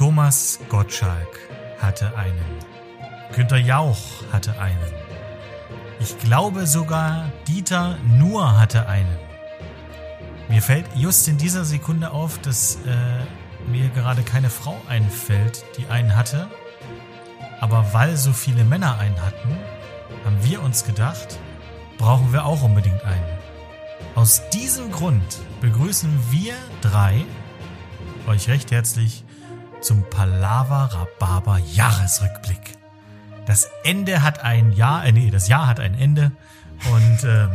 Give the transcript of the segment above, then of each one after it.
Thomas Gottschalk hatte einen. Günter Jauch hatte einen. Ich glaube sogar Dieter Nuhr hatte einen. Mir fällt just in dieser Sekunde auf, dass äh, mir gerade keine Frau einfällt, die einen hatte. Aber weil so viele Männer einen hatten, haben wir uns gedacht, brauchen wir auch unbedingt einen. Aus diesem Grund begrüßen wir drei euch recht herzlich zum Palaver Rhabarber Jahresrückblick. Das Ende hat ein Jahr, äh, nee, das Jahr hat ein Ende und ähm,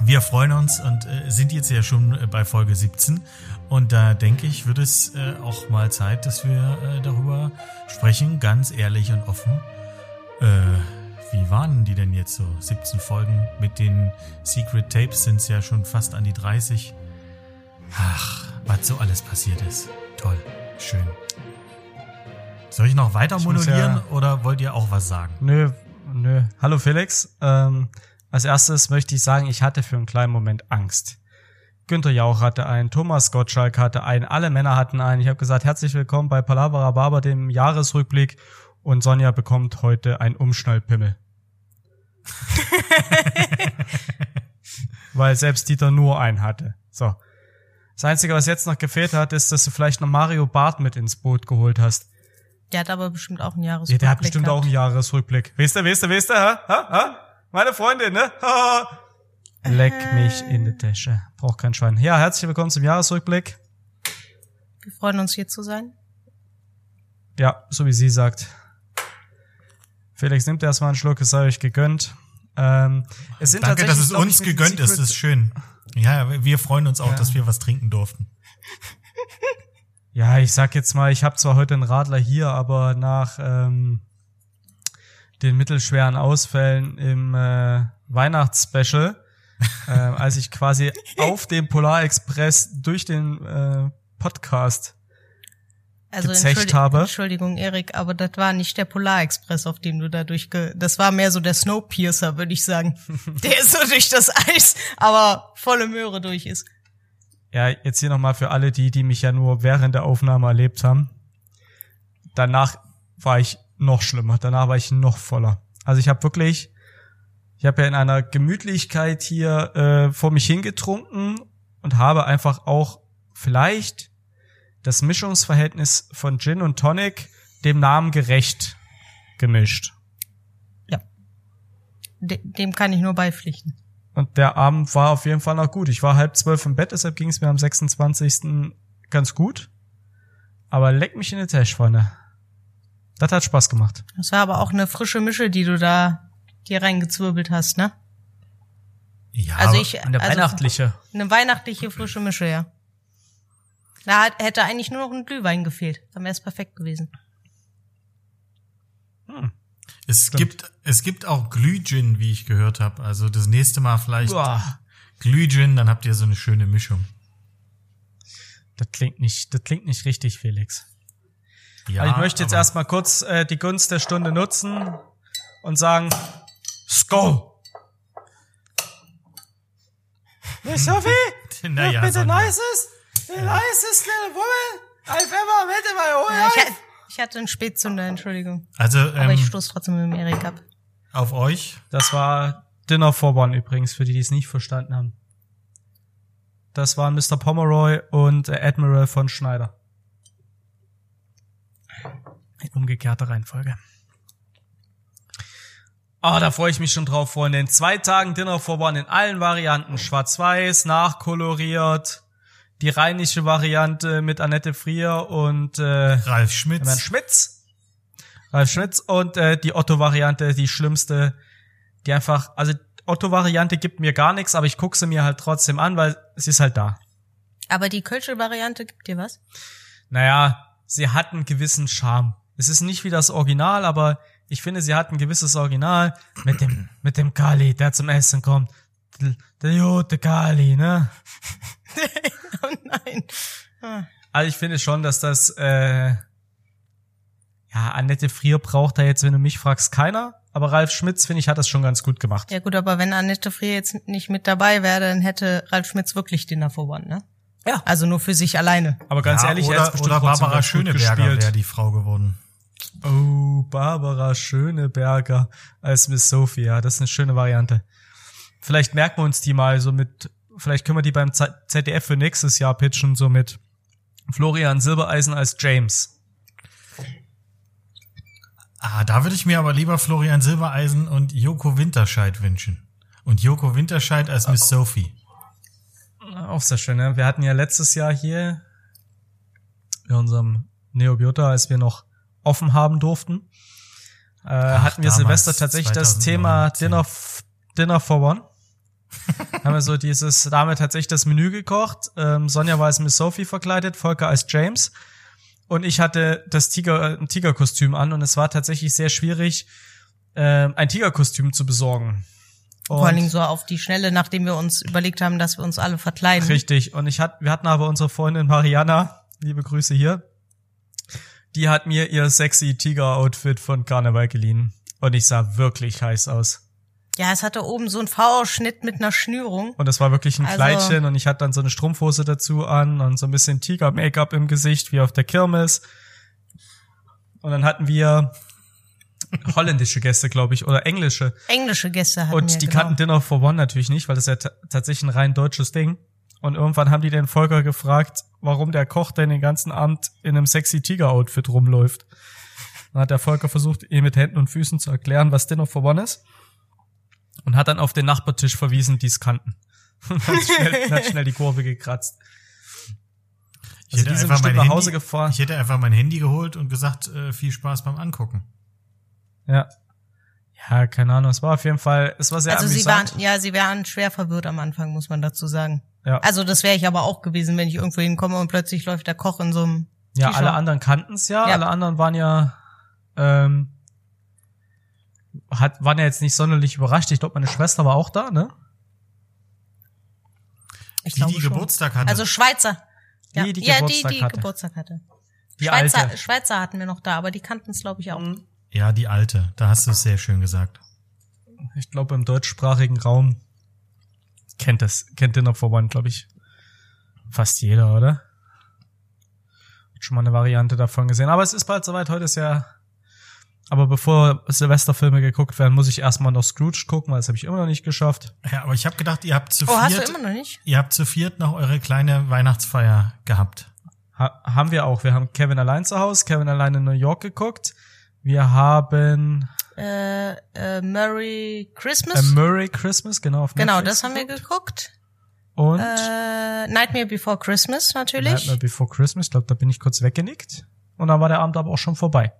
wir freuen uns und äh, sind jetzt ja schon äh, bei Folge 17 und da denke ich, wird es äh, auch mal Zeit, dass wir äh, darüber sprechen, ganz ehrlich und offen. Äh, wie waren die denn jetzt so? 17 Folgen mit den Secret Tapes sind es ja schon fast an die 30. Ach, was so alles passiert ist. Toll, schön. Soll ich noch weiter modulieren ja oder wollt ihr auch was sagen? Nö, nö. Hallo Felix. Ähm, als erstes möchte ich sagen, ich hatte für einen kleinen Moment Angst. Günther Jauch hatte einen, Thomas Gottschalk hatte einen, alle Männer hatten einen. Ich habe gesagt, herzlich willkommen bei Palavra Barber, dem Jahresrückblick. Und Sonja bekommt heute ein Umschnallpimmel. Weil selbst Dieter nur einen hatte. So. Das Einzige, was jetzt noch gefehlt hat, ist, dass du vielleicht noch Mario Barth mit ins Boot geholt hast. Der hat aber bestimmt auch einen Jahresrückblick. Ja, der hat bestimmt gehabt. auch einen Jahresrückblick. Wisst ihr, wisst ihr, wisst ihr, ha? Ha? Ha? Meine Freundin, ne? Ha? Leck mich in die Tasche. Braucht kein Schwein. Ja, herzlich willkommen zum Jahresrückblick. Wir freuen uns hier zu sein. Ja, so wie sie sagt. Felix nimmt erstmal einen Schluck, es sei euch gegönnt. Ähm, es sind Danke, dass es uns gegönnt ist, das ist schön. Ja, wir freuen uns auch, ja. dass wir was trinken durften. Ja, ich sag jetzt mal, ich habe zwar heute einen Radler hier, aber nach ähm, den mittelschweren Ausfällen im äh, Weihnachtsspecial, äh, als ich quasi auf dem Polarexpress durch den äh, Podcast also gezecht habe. Entschuldigung, Erik, aber das war nicht der Polarexpress, auf dem du da durchge... Das war mehr so der Snowpiercer, würde ich sagen. der so durch das Eis, aber volle Möhre durch ist. Ja, jetzt hier nochmal für alle die, die mich ja nur während der Aufnahme erlebt haben. Danach war ich noch schlimmer. Danach war ich noch voller. Also ich habe wirklich, ich habe ja in einer Gemütlichkeit hier äh, vor mich hingetrunken und habe einfach auch vielleicht das Mischungsverhältnis von Gin und Tonic dem Namen gerecht gemischt. Ja. De dem kann ich nur beipflichten. Und der Abend war auf jeden Fall noch gut. Ich war halb zwölf im Bett, deshalb ging es mir am 26. ganz gut. Aber leck mich in die Tasche, Freunde. Das hat Spaß gemacht. Das war aber auch eine frische Mische, die du da dir reingezwirbelt hast, ne? Ja, also ich, eine also weihnachtliche. Eine weihnachtliche frische Mische, ja. Da hätte eigentlich nur noch ein Glühwein gefehlt. Dann wäre es perfekt gewesen. Hm. Es Stimmt. gibt es gibt auch Glühgin, wie ich gehört habe. Also das nächste Mal vielleicht Boah. Glühgin, dann habt ihr so eine schöne Mischung. Das klingt nicht, das klingt nicht richtig, Felix. Ja, aber ich möchte jetzt erstmal kurz äh, die Gunst der Stunde nutzen und sagen, Skull! Nicht Sophie? naja, bitte Nices? The nicest little woman I've ever met in my whole life. Ich hatte einen Spätzünder, Entschuldigung. Also, ähm, Aber ich stoß trotzdem mit dem Erik ab. Auf euch? Das war Dinner One übrigens, für die, die es nicht verstanden haben. Das waren Mr. Pomeroy und äh, Admiral von Schneider. In umgekehrter Reihenfolge. Ah, oh, da freue ich mich schon drauf, Freunde. In zwei Tagen Dinner One in allen Varianten. Schwarz-Weiß, nachkoloriert, die rheinische Variante mit Annette Frier und äh, Ralf Schmitz. Herrn Schmitz. Ralf Schmitz und äh, die Otto-Variante, die schlimmste, die einfach, also Otto-Variante gibt mir gar nichts, aber ich gucke sie mir halt trotzdem an, weil sie ist halt da. Aber die Kölsche Variante gibt dir was? Naja, sie hat einen gewissen Charme. Es ist nicht wie das Original, aber ich finde, sie hat ein gewisses Original mit dem, mit dem Kali, der zum Essen kommt. Der, der gute Kali, ne? oh nein. Ah. Also ich finde schon, dass das, äh, ja, Annette Frier braucht da jetzt, wenn du mich fragst, keiner. Aber Ralf Schmitz, finde ich, hat das schon ganz gut gemacht. Ja gut, aber wenn Annette Frier jetzt nicht mit dabei wäre, dann hätte Ralf Schmitz wirklich den One, ne? Ja. Also nur für sich alleine. Aber ganz ja, ehrlich, er oder, hat's bestimmt oder Barbara Schöneberger gespielt. wäre die Frau geworden. Oh, Barbara Schöneberger als Miss Sophie, ja, das ist eine schöne Variante. Vielleicht merken wir uns die mal so mit, vielleicht können wir die beim ZDF für nächstes Jahr pitchen, so mit Florian Silbereisen als James. Ah, da würde ich mir aber lieber Florian Silbereisen und Joko Winterscheid wünschen. Und Joko Winterscheid als Miss Sophie. Auch sehr schön, ne? Wir hatten ja letztes Jahr hier bei unserem Neobiota, als wir noch offen haben durften, äh, hatten wir Silvester tatsächlich das 2019. Thema Dinner, Dinner for One. haben wir so dieses, da haben wir tatsächlich das Menü gekocht. Ähm, Sonja war als Miss Sophie verkleidet, Volker als James. Und ich hatte das Tiger, äh, ein Tigerkostüm an und es war tatsächlich sehr schwierig, ähm, ein Tigerkostüm zu besorgen. Und Vor allen Dingen so auf die Schnelle, nachdem wir uns überlegt haben, dass wir uns alle verkleiden. Richtig. Und ich hat, wir hatten aber unsere Freundin Mariana, liebe Grüße hier, die hat mir ihr sexy Tiger-Outfit von Karneval geliehen. Und ich sah wirklich heiß aus. Ja, es hatte oben so einen V-Ausschnitt mit einer Schnürung. Und das war wirklich ein Also- Kleidchen und ich hatte dann so eine Strumpfhose dazu an und so ein bisschen Tiger-Make-up im Gesicht, wie auf der Kirmes. Und dann hatten wir holländische Gäste, glaube ich, oder englische. Englische Gäste hatten Und wir, die genau. kannten Dinner for One natürlich nicht, weil das ja ta- tatsächlich ein rein deutsches Ding. Und irgendwann haben die den Volker gefragt, warum der Koch denn den ganzen Abend in einem sexy Tiger-Outfit rumläuft. Dann hat der Volker versucht, ihm mit Händen und Füßen zu erklären, was Dinner for One ist. Und hat dann auf den Nachbartisch verwiesen, die es kannten. Und hat schnell, hat schnell die Kurve gekratzt. Ich Also die sind bestimmt nach Hause gefahren. Ich hätte einfach mein Handy geholt und gesagt, äh, viel Spaß beim Angucken. Ja. Ja, keine Ahnung. Es war auf jeden Fall, es war sehr Also sie waren, amüsant. ja, sie waren schwer verwirrt am Anfang, muss man dazu sagen. ja. Also das wäre ich aber auch gewesen, wenn ich irgendwo hinkomme und plötzlich läuft der Koch in so einem Ja, alle anderen kannten es ja, Ja. alle anderen waren ja, ähm, hat, waren ja jetzt nicht sonderlich überrascht. Ich glaube, meine Schwester war auch da, ne? Ich Die, die schon. Geburtstag hatte. Also Schweizer. Ja, Die, die ja, Geburtstag die, die hatte. Geburtstag hatte. Die Schweizer, alte. Schweizer hatten wir noch da, aber die kannten es, glaube ich, auch. ja, die alte. Da hast du es sehr schön gesagt. Ich glaube, im deutschsprachigen Raum kennt das, kennt for One, glaube ich, fast jeder, oder? Hat schon mal eine Variante davon gesehen. Aber es ist bald soweit. Heute ist ja, aber bevor Silvesterfilme geguckt werden, muss ich erstmal noch Scrooge gucken, weil das habe ich immer noch nicht geschafft. Ja, aber ich habe gedacht, ihr habt zu Oh, hast du viert, immer noch nicht? ihr habt zu viert noch eure kleine Weihnachtsfeier gehabt. Ha haben wir auch. Wir haben Kevin allein zu Hause, Kevin allein in New York geguckt. Wir haben Äh, äh, Merry A Christmas? Merry Christmas, genau. Auf genau, das haben wir geguckt. geguckt. Und Äh, Nightmare Before Christmas natürlich. Nightmare Before Christmas, ich glaube, da bin ich kurz weggenickt. Und dann war der Abend aber auch schon vorbei.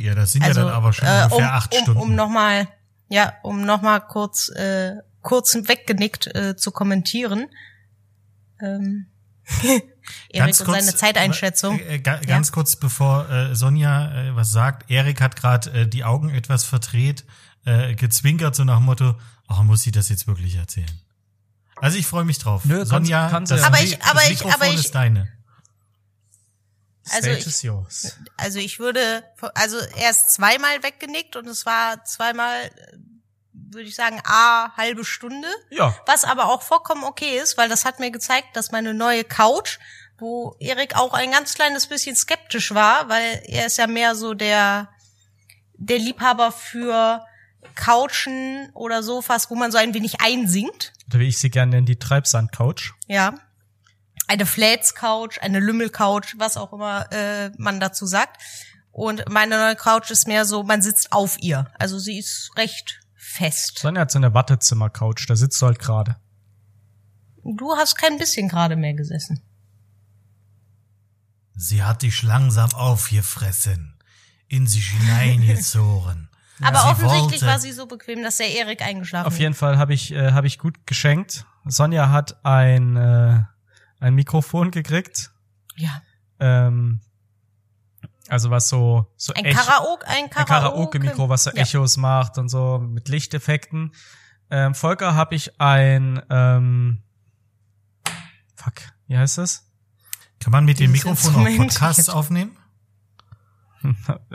Ja, das sind also, ja dann aber schon äh, ungefähr um, acht um, Stunden. Um nochmal, ja, um nochmal kurz, äh, kurz weggenickt äh, zu kommentieren. Ähm, Erik und seine Zeiteinschätzung. Äh, äh, ga- ganz kurz bevor äh, Sonja äh, was sagt, Erik hat gerade äh, die Augen etwas verdreht, äh, gezwinkert so nach dem Motto, ach, muss sie das jetzt wirklich erzählen? Also ich freue mich drauf. Nö, kannst- Sonja, kannst du das, ja. Aber ich- aber das ich- aber ich- ist deine. Also Stage ich- is yours. Also ich würde, also er ist zweimal weggenickt und es war zweimal, äh, würde ich sagen, a halbe Stunde. Ja. Was aber auch vollkommen okay ist, weil das hat mir gezeigt, dass meine neue Couch, wo Erik auch ein ganz kleines bisschen skeptisch war, weil er ist ja mehr so der, der Liebhaber für Couchen oder Sofas, wo man so ein wenig einsinkt. Oder wie ich sie gerne nenne, die Treibsand-Couch. Ja. Eine Flats-Couch, eine Lümmel-Couch, was auch immer äh, man dazu sagt. Und meine neue Couch ist mehr so, man sitzt auf ihr. Also sie ist recht fest. Sonja hat so eine Wartezimmer-Couch, da sitzt du halt gerade. Du hast kein bisschen gerade mehr gesessen. Sie hat dich langsam aufgefressen, in sich hineingezogen. Aber Sie offensichtlich wollte- war sie so bequem, dass der Erik eingeschlafen Auf jeden Fall habe ich, äh, hab ich gut geschenkt. Sonja hat ein, äh, ein Mikrofon gekriegt. Ja. Ähm, also was so, so Ein Echo- Karaoke, ein ein Karaoke. Karaoke-Mikro, was so Ja. Echos macht und so mit Lichteffekten. Ähm, Volker habe ich ein, ähm, fuck, wie heißt das? Kann man mit dem Mikrofon auch. Podcasts aufnehmen?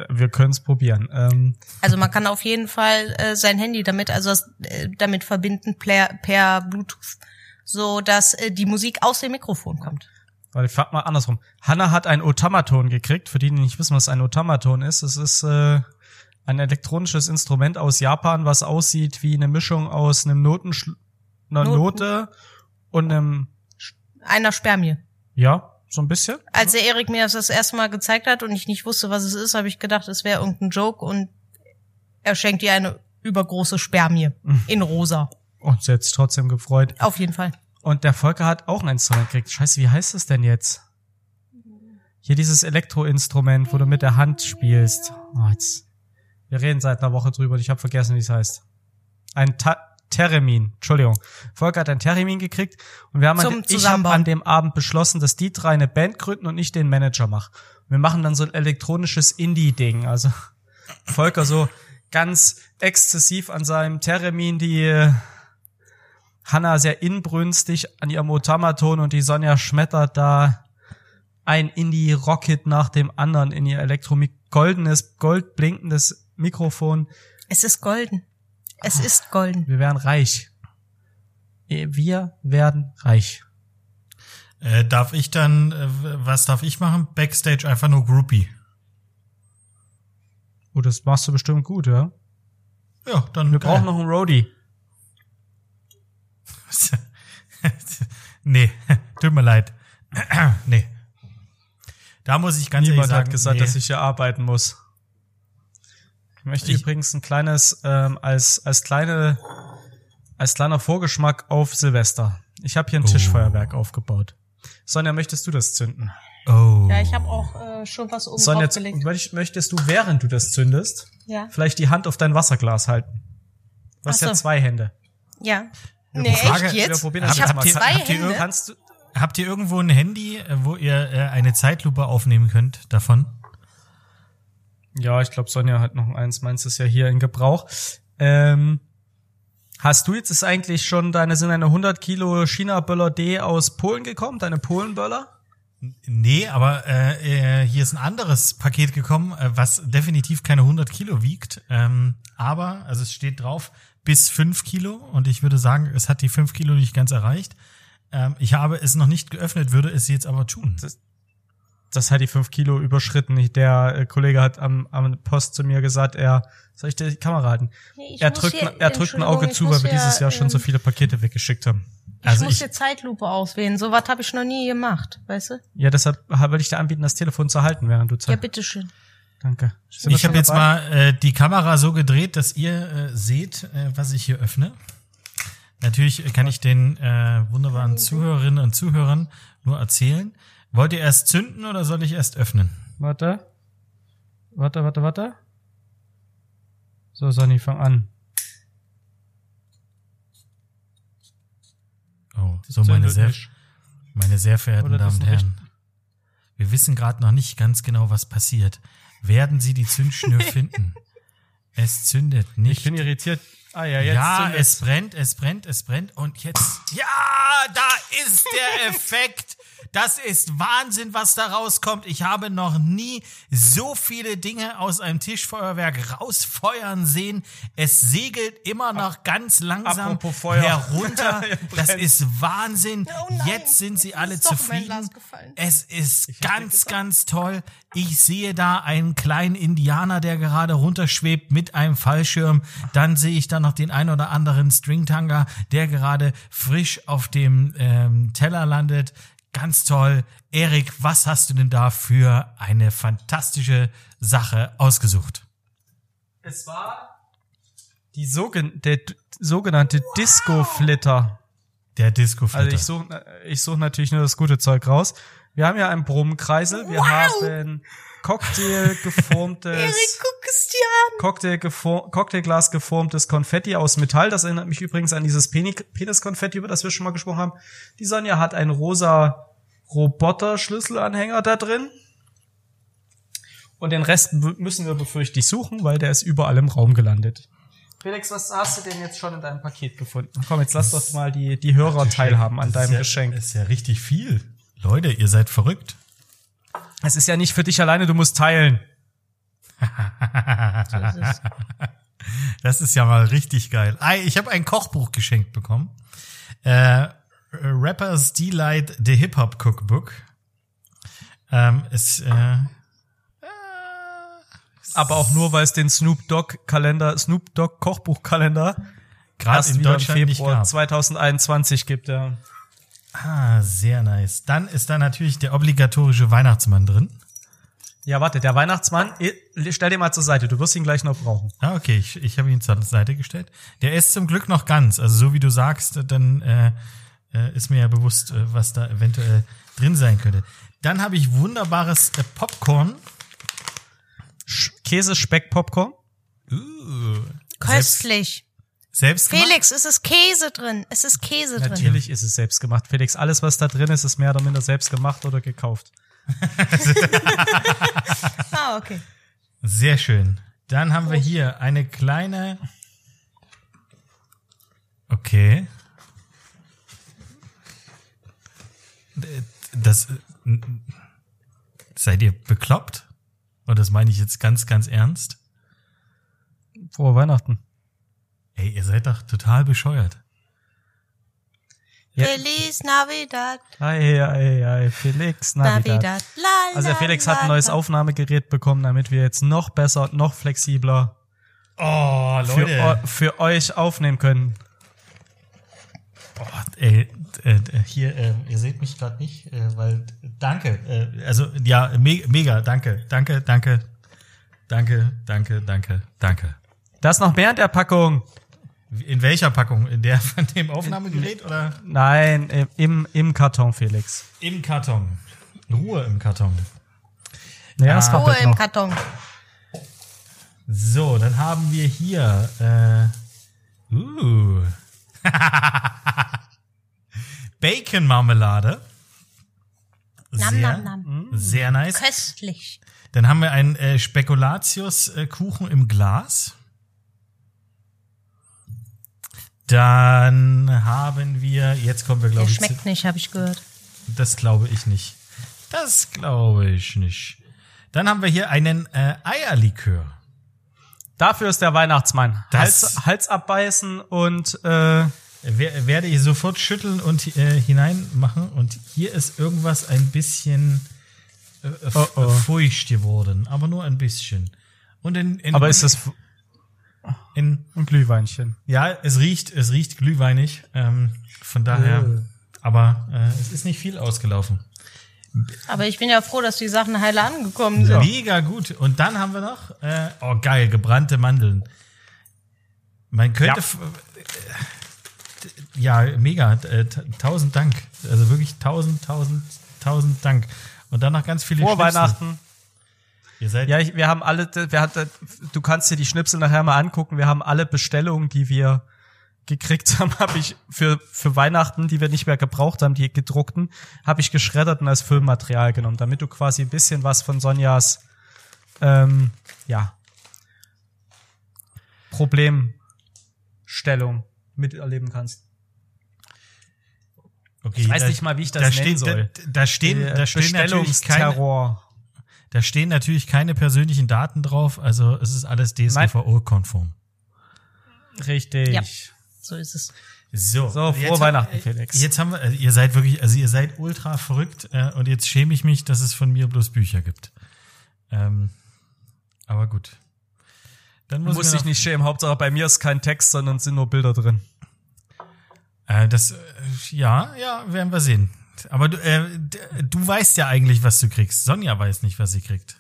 Wir können es probieren. Ähm, Also man kann auf jeden Fall äh, sein Handy damit, also das, äh, damit verbinden per, per Bluetooth, so dass äh, die Musik aus dem Mikrofon kommt. Weil ich frag mal andersrum. Hanna hat ein Otamaton gekriegt, für die, die nicht wissen, was ein Otamaton ist. Es ist äh, ein elektronisches Instrument aus Japan, was aussieht wie eine Mischung aus einem Noten, einer Noten. Note und einem, Einer Spermie. ja, so ein bisschen. Als der Erik mir das das erste Mal gezeigt hat und ich nicht wusste, was es ist, habe ich gedacht, es wäre irgendein Joke und er schenkt ihr eine übergroße Spermie in rosa. Und sich trotzdem gefreut. Auf jeden Fall. Und der Volker hat auch ein Instrument gekriegt. Scheiße, wie heißt es denn jetzt? Hier dieses Elektroinstrument, wo du mit der Hand spielst. Oh, jetzt. Wir reden seit einer Woche drüber und ich habe vergessen, wie es heißt. Ein Ta Theremin, Entschuldigung. Volker hat ein Theremin gekriegt und wir haben an, dem- ich habe an dem Abend beschlossen, dass die drei eine Band gründen und ich den Manager mache. Wir machen dann so ein elektronisches Indie-Ding. Also Volker so ganz exzessiv an seinem Theremin die Hanna sehr inbrünstig an ihrem Otamaton und die Sonja schmettert da ein Indie-Rocket nach dem anderen in ihr Elektro goldenes, goldblinkendes Mikrofon. Es ist golden. Es ist golden. Wir werden reich. Eh, Wir werden reich. Äh, darf ich dann, äh, was darf ich machen? Backstage einfach nur Groupie. Oh, das machst du bestimmt gut, ja? Ja, dann Wir brauchen noch einen Roadie. Nee, tut mir leid. nee. Da muss ich ganz Niemand ehrlich sagen, hat gesagt, nee. dass ich hier arbeiten muss. Ich möchte Ich- übrigens ein kleines, ähm, als, als kleine, als kleiner Vorgeschmack auf Silvester. Ich habe hier ein Oh. Tischfeuerwerk aufgebaut. Sonja, möchtest du das zünden? Oh. Ja, ich habe auch äh, schon was oben Sonja, draufgelegt. möcht- möchtest du, während du das zündest, Ja. vielleicht die Hand auf dein Wasserglas halten? Du hast Ach ja so. zwei Hände. Ja. Nee, Frage- echt Wir jetzt? probieren das Ich habe zwei Habt ihr Hände. Kannst du, Habt ihr irgendwo ein Handy, äh, wo ihr äh, eine Zeitlupe aufnehmen könnt davon? Ja, ich glaube, Sonja hat noch eins. Meins ist ja hier in Gebrauch. Ähm, hast du jetzt ist eigentlich schon deine sind eine 100 Kilo China-Böller D aus Polen gekommen, deine Polen-Böller? Nee, aber äh, äh, hier ist ein anderes Paket gekommen, äh, was definitiv keine 100 Kilo wiegt. Ähm, aber, also es steht drauf, bis 5 Kilo. Und ich würde sagen, es hat die 5 Kilo nicht ganz erreicht. Ähm, ich habe es noch nicht geöffnet, würde es jetzt aber tun. Das hat die 5 Kilo überschritten. Der äh, Kollege hat am, am Post zu mir gesagt, er soll ich die Kamera halten? Nee, ich er drückt, hier- er drückt ein Auge zu, weil wir dieses ja, Jahr schon so ähm, viele Pakete weggeschickt haben. Ich Also muss ich- hier Zeitlupe auswählen. So was habe ich noch nie gemacht, weißt du? Ja, deshalb wollte ich dir anbieten, das Telefon zu halten, während du Ja, Zeit. bitteschön. Danke. Sind Ich habe jetzt mal äh, die Kamera so gedreht, dass ihr äh, seht, äh, was ich hier öffne. Natürlich kann ich den äh, wunderbaren Zuhörerinnen und Zuhörern nur erzählen. Wollt ihr erst zünden oder soll ich erst öffnen? Warte. Warte, warte, warte. So, Sonny, fang an. Oh, so meine sehr, nicht. meine sehr verehrten Damen und Herren. Wir wissen gerade noch nicht ganz genau, was passiert. Werden Sie die Zündschnur finden? Es zündet nicht. Ich bin irritiert. Ah ja, jetzt ja, zündet's. es brennt, es brennt, es brennt und jetzt. Ja, da ist der Effekt. Das ist Wahnsinn, was da rauskommt. Ich habe noch nie so viele Dinge aus einem Tischfeuerwerk rausfeuern sehen. Es segelt immer noch ganz langsam herunter. Das ist Wahnsinn. Oh Jetzt sind sie jetzt alle zufrieden. Es ist ganz, ganz toll. Ich sehe da einen kleinen Indianer, der gerade runterschwebt mit einem Fallschirm. Dann sehe ich da noch den ein oder anderen Stringtanga, der gerade frisch auf dem ähm, Teller landet. Ganz toll. Erik, was hast du denn da für eine fantastische Sache ausgesucht? Es war die sogen der sogenannte Disco-Flitter. Der disco Also ich suche ich such natürlich nur das gute Zeug raus. Wir haben ja einen Brummenkreisel. Wir Wow. haben Cocktail geformtes Erik, guck es dir an. Cocktail gefor Cocktailglas geformtes Konfetti aus Metall. Das erinnert mich übrigens an dieses Peni- Peniskonfetti, über das wir schon mal gesprochen haben. Die Sonja hat einen rosa Roboter-Schlüsselanhänger da drin. Und den Rest müssen wir befürchtlich suchen, weil der ist überall im Raum gelandet. Felix, was hast du denn jetzt schon in deinem Paket gefunden? Komm, jetzt lass doch mal die, die Hörer teilhaben an deinem ja, Geschenk. Das ist ja richtig viel. Leute, ihr seid verrückt. Es ist ja nicht für dich alleine, du musst teilen. Das ist ja mal richtig geil. Ei, Ich habe ein Kochbuch geschenkt bekommen. Äh, Rappers Delight The Hip Hop Cookbook. Ähm, es, äh, Aber auch nur, weil es den Snoop Dogg Kalender, Snoop Dogg Kochbuchkalender gerade erst in Deutschland nicht Februar gab. 2021 gibt, ja. Ah, sehr nice. Dann ist da natürlich der obligatorische Weihnachtsmann drin. Ja, warte, der Weihnachtsmann, eh, stell dir mal zur Seite, du wirst ihn gleich noch brauchen. Ah, okay, ich, ich habe ihn zur Seite gestellt. Der ist zum Glück noch ganz. Also so wie du sagst, dann äh, äh, ist mir ja bewusst, äh, was da eventuell drin sein könnte. Dann habe ich wunderbares äh, Popcorn. Sch Käse, Speck, Popcorn. Uh, selbst, Köstlich. Selbst gemacht? Felix, es ist Käse drin. Es ist Käse drin. Natürlich ist es selbst gemacht. Felix, alles, was da drin ist, ist mehr oder minder selbst gemacht oder gekauft. Ah, okay. Sehr schön. Dann haben wir hier eine kleine. Okay. Das. Seid ihr bekloppt? Und das meine ich jetzt ganz, ganz ernst. Frohe Weihnachten. Ey, ihr seid doch total bescheuert. Ja. Feliz Navidad, Ei, ei, ei, Felix, Navidad. Navidad. La, Also der Felix la, hat ein neues la. Aufnahmegerät bekommen, damit wir jetzt noch besser, und noch flexibler Oh, für, eu- für euch aufnehmen können. Oh, ey, äh, hier, äh, ihr seht mich gerade nicht, äh, weil danke. Äh, also ja, me mega, danke, danke, danke, danke, danke, danke, danke. Da ist noch mehr in der Packung. In welcher Packung? In der von dem Aufnahmegerät oder Nein, im- im, Karton, Felix. im Karton? Ruhe im Karton. Ja, Ah. Ruhe im noch. Karton. So, dann haben wir hier äh, uh, Bacon Marmelade. Nam, Sehr, nam, nam. sehr nice. Köstlich. Dann haben wir einen äh, Spekulatius-Kuchen im Glas. Dann haben wir, jetzt kommen wir, glaube ich, schmeckt nicht, habe ich gehört. das glaube ich nicht. Das glaube ich nicht. Dann haben wir hier einen äh, Eierlikör. Dafür ist der Weihnachtsmann. Das- Hals, Hals abbeißen und äh, Wer, werde ich sofort schütteln und äh, hineinmachen. Und hier ist irgendwas ein bisschen äh, Oh, oh. feucht geworden, aber nur ein bisschen. Und in, in aber ist das in, ein Glühweinchen? Ja, es riecht, es riecht glühweinig. Ähm, von daher, Äh. aber äh, es ist nicht viel ausgelaufen. Aber ich bin ja froh, dass die Sachen heile angekommen sind. Mega gut. Und dann haben wir noch, äh, oh geil, gebrannte Mandeln. Man könnte, Ja. äh, ja, mega, äh, tausend Dank. Also wirklich tausend, tausend, tausend Dank. Und dann noch ganz viele Vor. Weihnachten. Ihr seid, Ja, ich, wir haben alle, wir hatten, du kannst dir die Schnipsel nachher mal angucken. Wir haben alle Bestellungen, die wir gekriegt haben, habe ich für für Weihnachten, die wir nicht mehr gebraucht haben, die gedruckten, habe ich geschreddert und als Füllmaterial genommen, damit du quasi ein bisschen was von Sonjas ähm, ja Problemstellung miterleben kannst. okay, Ich weiß da- nicht mal, wie ich das da nennen steht, soll. Da, da stehen, da stehen natürlich keine, Bestellungsterror. Da stehen natürlich keine persönlichen Daten drauf. Also es ist alles DSGVO-konform. Richtig. Ja. So ist es. So, So, frohe jetzt- Weihnachten, Felix. Jetzt haben wir, also ihr seid wirklich, also ihr seid ultra verrückt äh, und jetzt schäme ich mich, dass es von mir bloß Bücher gibt. Ähm, aber gut. Dann Du muss musst ich dich nicht schämen. Hauptsache bei mir ist kein Text, sondern sind nur Bilder drin. Äh, das, äh, ja, ja, werden wir sehen. Aber du, äh, du weißt ja eigentlich, was du kriegst. Sonja weiß nicht, was sie kriegt.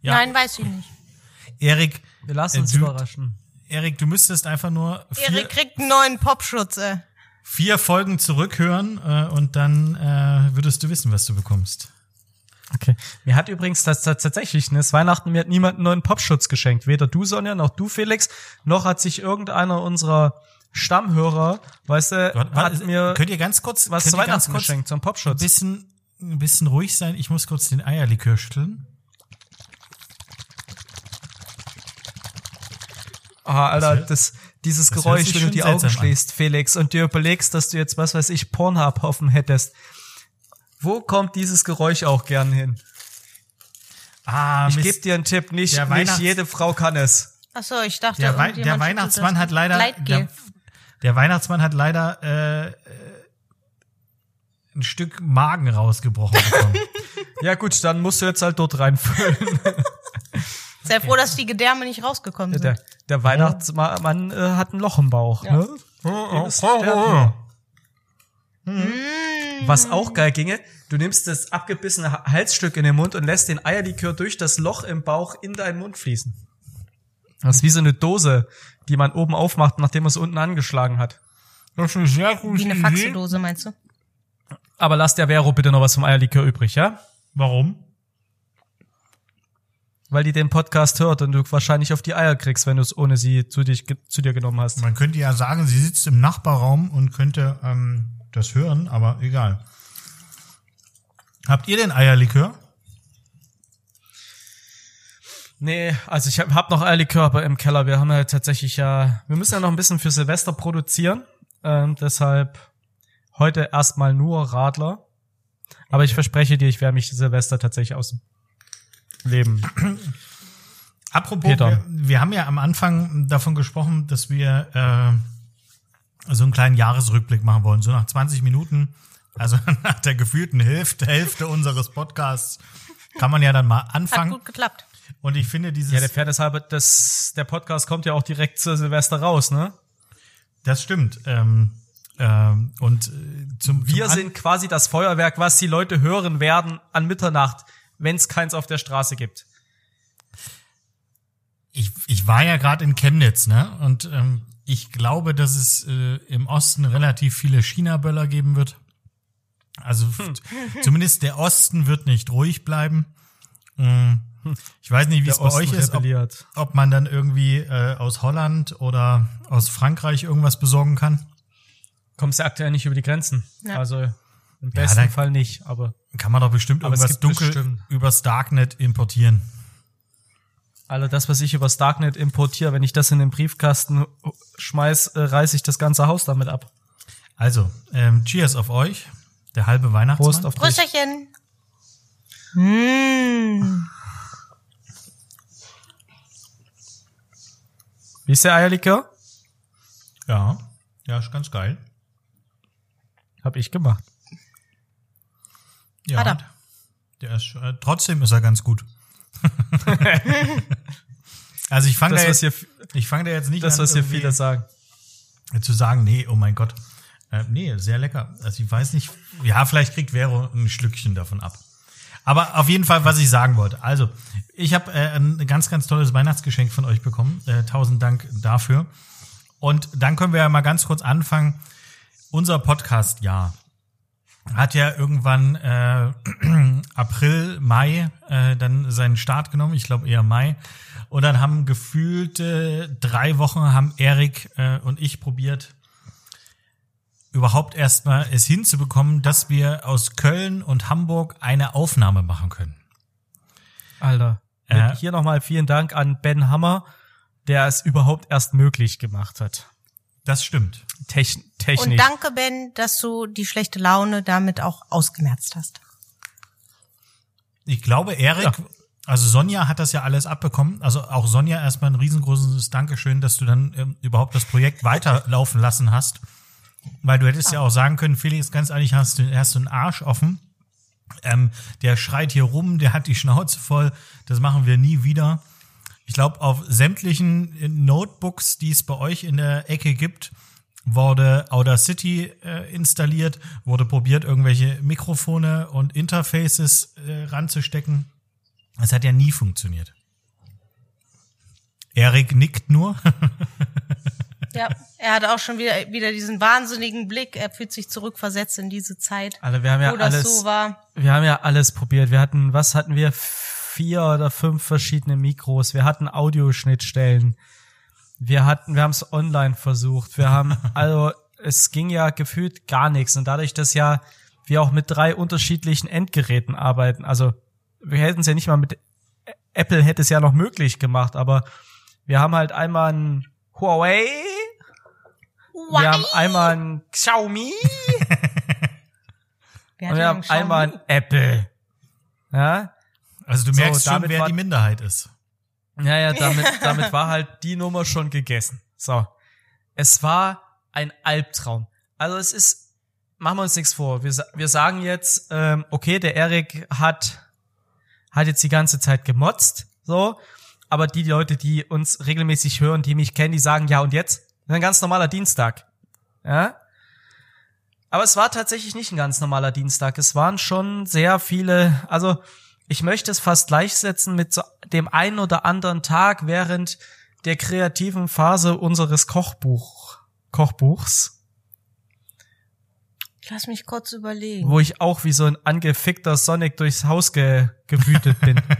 Ja, Nein, weiß ich nicht. Erik, Wir lassen Äh, uns du- überraschen. Erik, du müsstest einfach nur vier, Erik kriegt einen neuen Popschutz, ey. vier Folgen zurückhören äh, und dann äh, würdest du wissen, was du bekommst. Okay. Mir hat übrigens das, das tatsächlich, ne, das Weihnachten, mir hat niemand einen neuen Popschutz geschenkt. Weder du, Sonja, noch du, Felix, noch hat sich irgendeiner unserer Stammhörer, weißt du, Warte, hat warte, mir könnt ihr ganz kurz, was zu Weihnachten kurz geschenkt, so einen ein Popschutz. bisschen, ein bisschen ruhig sein? Ich muss kurz den Eierlikör schütteln. Ah, Alter, das, dieses das Geräusch, wenn du die Augen seltsam an. schließt, Felix, und dir überlegst, dass du jetzt, was weiß ich, Pornhub offen hättest. Wo kommt dieses Geräusch auch gern hin? Ah, Ich gebe dir einen Tipp, nicht, nicht jede Frau kann es. Ach so, ich dachte, der, Wei der Weihnachtsmann hat leider, der, der Weihnachtsmann hat leider, äh, ein Stück Magen rausgebrochen bekommen. Ja gut, dann musst du jetzt halt dort reinfüllen. Sehr froh, dass die Gedärme nicht rausgekommen sind. Der, der Weihnachtsmann äh, hat ein Loch im Bauch. Ja. Ne? Dem ist sterben. Was auch geil ginge, du nimmst das abgebissene Ha- Halsstück in den Mund und lässt den Eierlikör durch das Loch im Bauch in deinen Mund fließen. Das ist wie so eine Dose, die man oben aufmacht, nachdem man es unten angeschlagen hat. Das ist eine sehr gute Wie eine Faxedose, meinst du? Aber lass der Vero bitte noch was vom Eierlikör übrig, ja? Warum? Weil die den Podcast hört und du wahrscheinlich auf die Eier kriegst, wenn du es ohne sie zu, dich, zu dir genommen hast. Man könnte ja sagen, sie sitzt im Nachbarraum und könnte ähm, das hören, aber egal. Habt ihr den Eierlikör? Nee, also ich habe hab noch Eierlikör aber im Keller. Wir haben ja tatsächlich ja, wir müssen ja noch ein bisschen für Silvester produzieren. Ähm, deshalb heute erstmal nur Radler. Aber ich verspreche dir, ich werde mich Silvester tatsächlich aus dem Leben. Apropos, Peter. wir, wir haben ja am Anfang davon gesprochen, dass wir äh, so einen kleinen Jahresrückblick machen wollen. So nach 20 Minuten, also nach der gefühlten Hälfte, Hälfte unseres Podcasts, kann man ja dann mal Hat anfangen. gut geklappt. Und ich finde dieses, Ja, der Fairness halber, das, der Podcast kommt ja auch direkt zu Silvester raus, ne? das stimmt. Ähm, ähm, und äh, zum Wir zum sind quasi das Feuerwerk, was die Leute hören werden an Mitternacht, wenn es keins auf der Straße gibt. ich, ich war ja gerade in Chemnitz, ne? Und ähm, ich glaube, dass es äh, im Osten relativ viele China-Böller geben wird. Also Hm. zumindest der Osten wird nicht ruhig bleiben. Mm, Ich weiß nicht, wie es bei euch ist, ob, ob man dann irgendwie äh, aus Holland oder aus Frankreich irgendwas besorgen kann. Kommst du aktuell nicht über die Grenzen. Ja. Also im besten dann- Fall nicht, aber Kann man doch bestimmt irgendwas dunkel bestimmt. übers Darknet importieren. alle das, was ich übers Darknet importiere, wenn ich das in den Briefkasten schmeiß, äh, reiße ich das ganze Haus damit ab. Also, ähm, Cheers auf euch, der halbe Weihnachtsmann. Prost auf dich. Prösterchen. Mmh. Wie ist der Eierlikör? Ja, ja, ist ganz geil. Hab ich gemacht. Ja, Hat er. Der ist, äh, trotzdem ist er ganz gut. also ich fange Das, da, was jetzt- hier, ich fang da jetzt nicht das, an, was hier viele sagen. zu sagen, nee, oh mein Gott. Äh, nee, sehr lecker. Also ich weiß nicht, ja, vielleicht kriegt Vero ein Schlückchen davon ab. Aber auf jeden Fall, was ich sagen wollte. Also, ich habe äh, ein ganz, ganz tolles Weihnachtsgeschenk von euch bekommen. Äh, tausend Dank dafür. Und dann können wir ja mal ganz kurz anfangen. Unser Podcast-Jahr hat ja irgendwann äh, April, Mai äh, dann seinen Start genommen. Ich glaube eher Mai. Und dann haben gefühlt äh, drei Wochen haben Erik äh, und ich probiert, überhaupt erstmal es hinzubekommen, dass wir aus Köln und Hamburg eine Aufnahme machen können. Alter. Äh. Hier nochmal vielen Dank an Ben Hammer, der es überhaupt erst möglich gemacht hat. Das stimmt. Techn Und technisch. danke, Ben, dass du die schlechte Laune damit auch ausgemerzt hast. Ich glaube, Erik, Ja. also Sonja hat das ja alles abbekommen. Also auch Sonja erstmal ein riesengroßes Dankeschön, dass du dann ähm, überhaupt das Projekt weiterlaufen lassen hast. Weil du hättest ja auch sagen können, Felix, ganz ehrlich, hast du, hast du einen Arsch offen. Ähm, der schreit hier rum, der hat die Schnauze voll. Das machen wir nie wieder. Ich glaube, auf sämtlichen äh, Notebooks, die es bei euch in der Ecke gibt, wurde Audacity äh, installiert, wurde probiert, irgendwelche Mikrofone und Interfaces äh, ranzustecken. Es hat ja nie funktioniert. Erik nickt nur. Ja, er hat auch schon wieder, wieder diesen wahnsinnigen Blick. Er fühlt sich zurückversetzt in diese Zeit, Alter, wir haben ja wo das alles, so war. wir haben ja alles probiert. Wir hatten, was hatten wir? Vier oder fünf verschiedene Mikros. Wir hatten Audioschnittstellen. Wir hatten, wir haben es online versucht. Wir haben, also, es ging ja gefühlt gar nichts. Und dadurch, dass ja wir auch mit drei unterschiedlichen Endgeräten arbeiten, also, wir hätten es ja nicht mal mit, Apple hätte es ja noch möglich gemacht, aber wir haben halt einmal ein Huawei, wir haben einmal ein Xiaomi und wir haben einmal ein Apple. Ja, Also du So, merkst schon, damit wer war- die Minderheit ist. Ja, ja, damit, damit war halt die Nummer schon gegessen. So. Es war ein Albtraum. Also es ist, machen wir uns nichts vor. Wir, wir sagen jetzt, ähm, okay, der Erik hat, hat jetzt die ganze Zeit gemotzt, so. Aber die Leute, die uns regelmäßig hören, die mich kennen, die sagen, ja, und jetzt? Ein ganz normaler Dienstag. Ja? Aber es war tatsächlich nicht ein ganz normaler Dienstag. Es waren schon sehr viele, also ich möchte es fast gleichsetzen mit so dem einen oder anderen Tag während der kreativen Phase unseres Kochbuch, Kochbuchs, Lass mich kurz überlegen. wo ich auch wie so ein angefickter Sonic durchs Haus ge gewütet bin.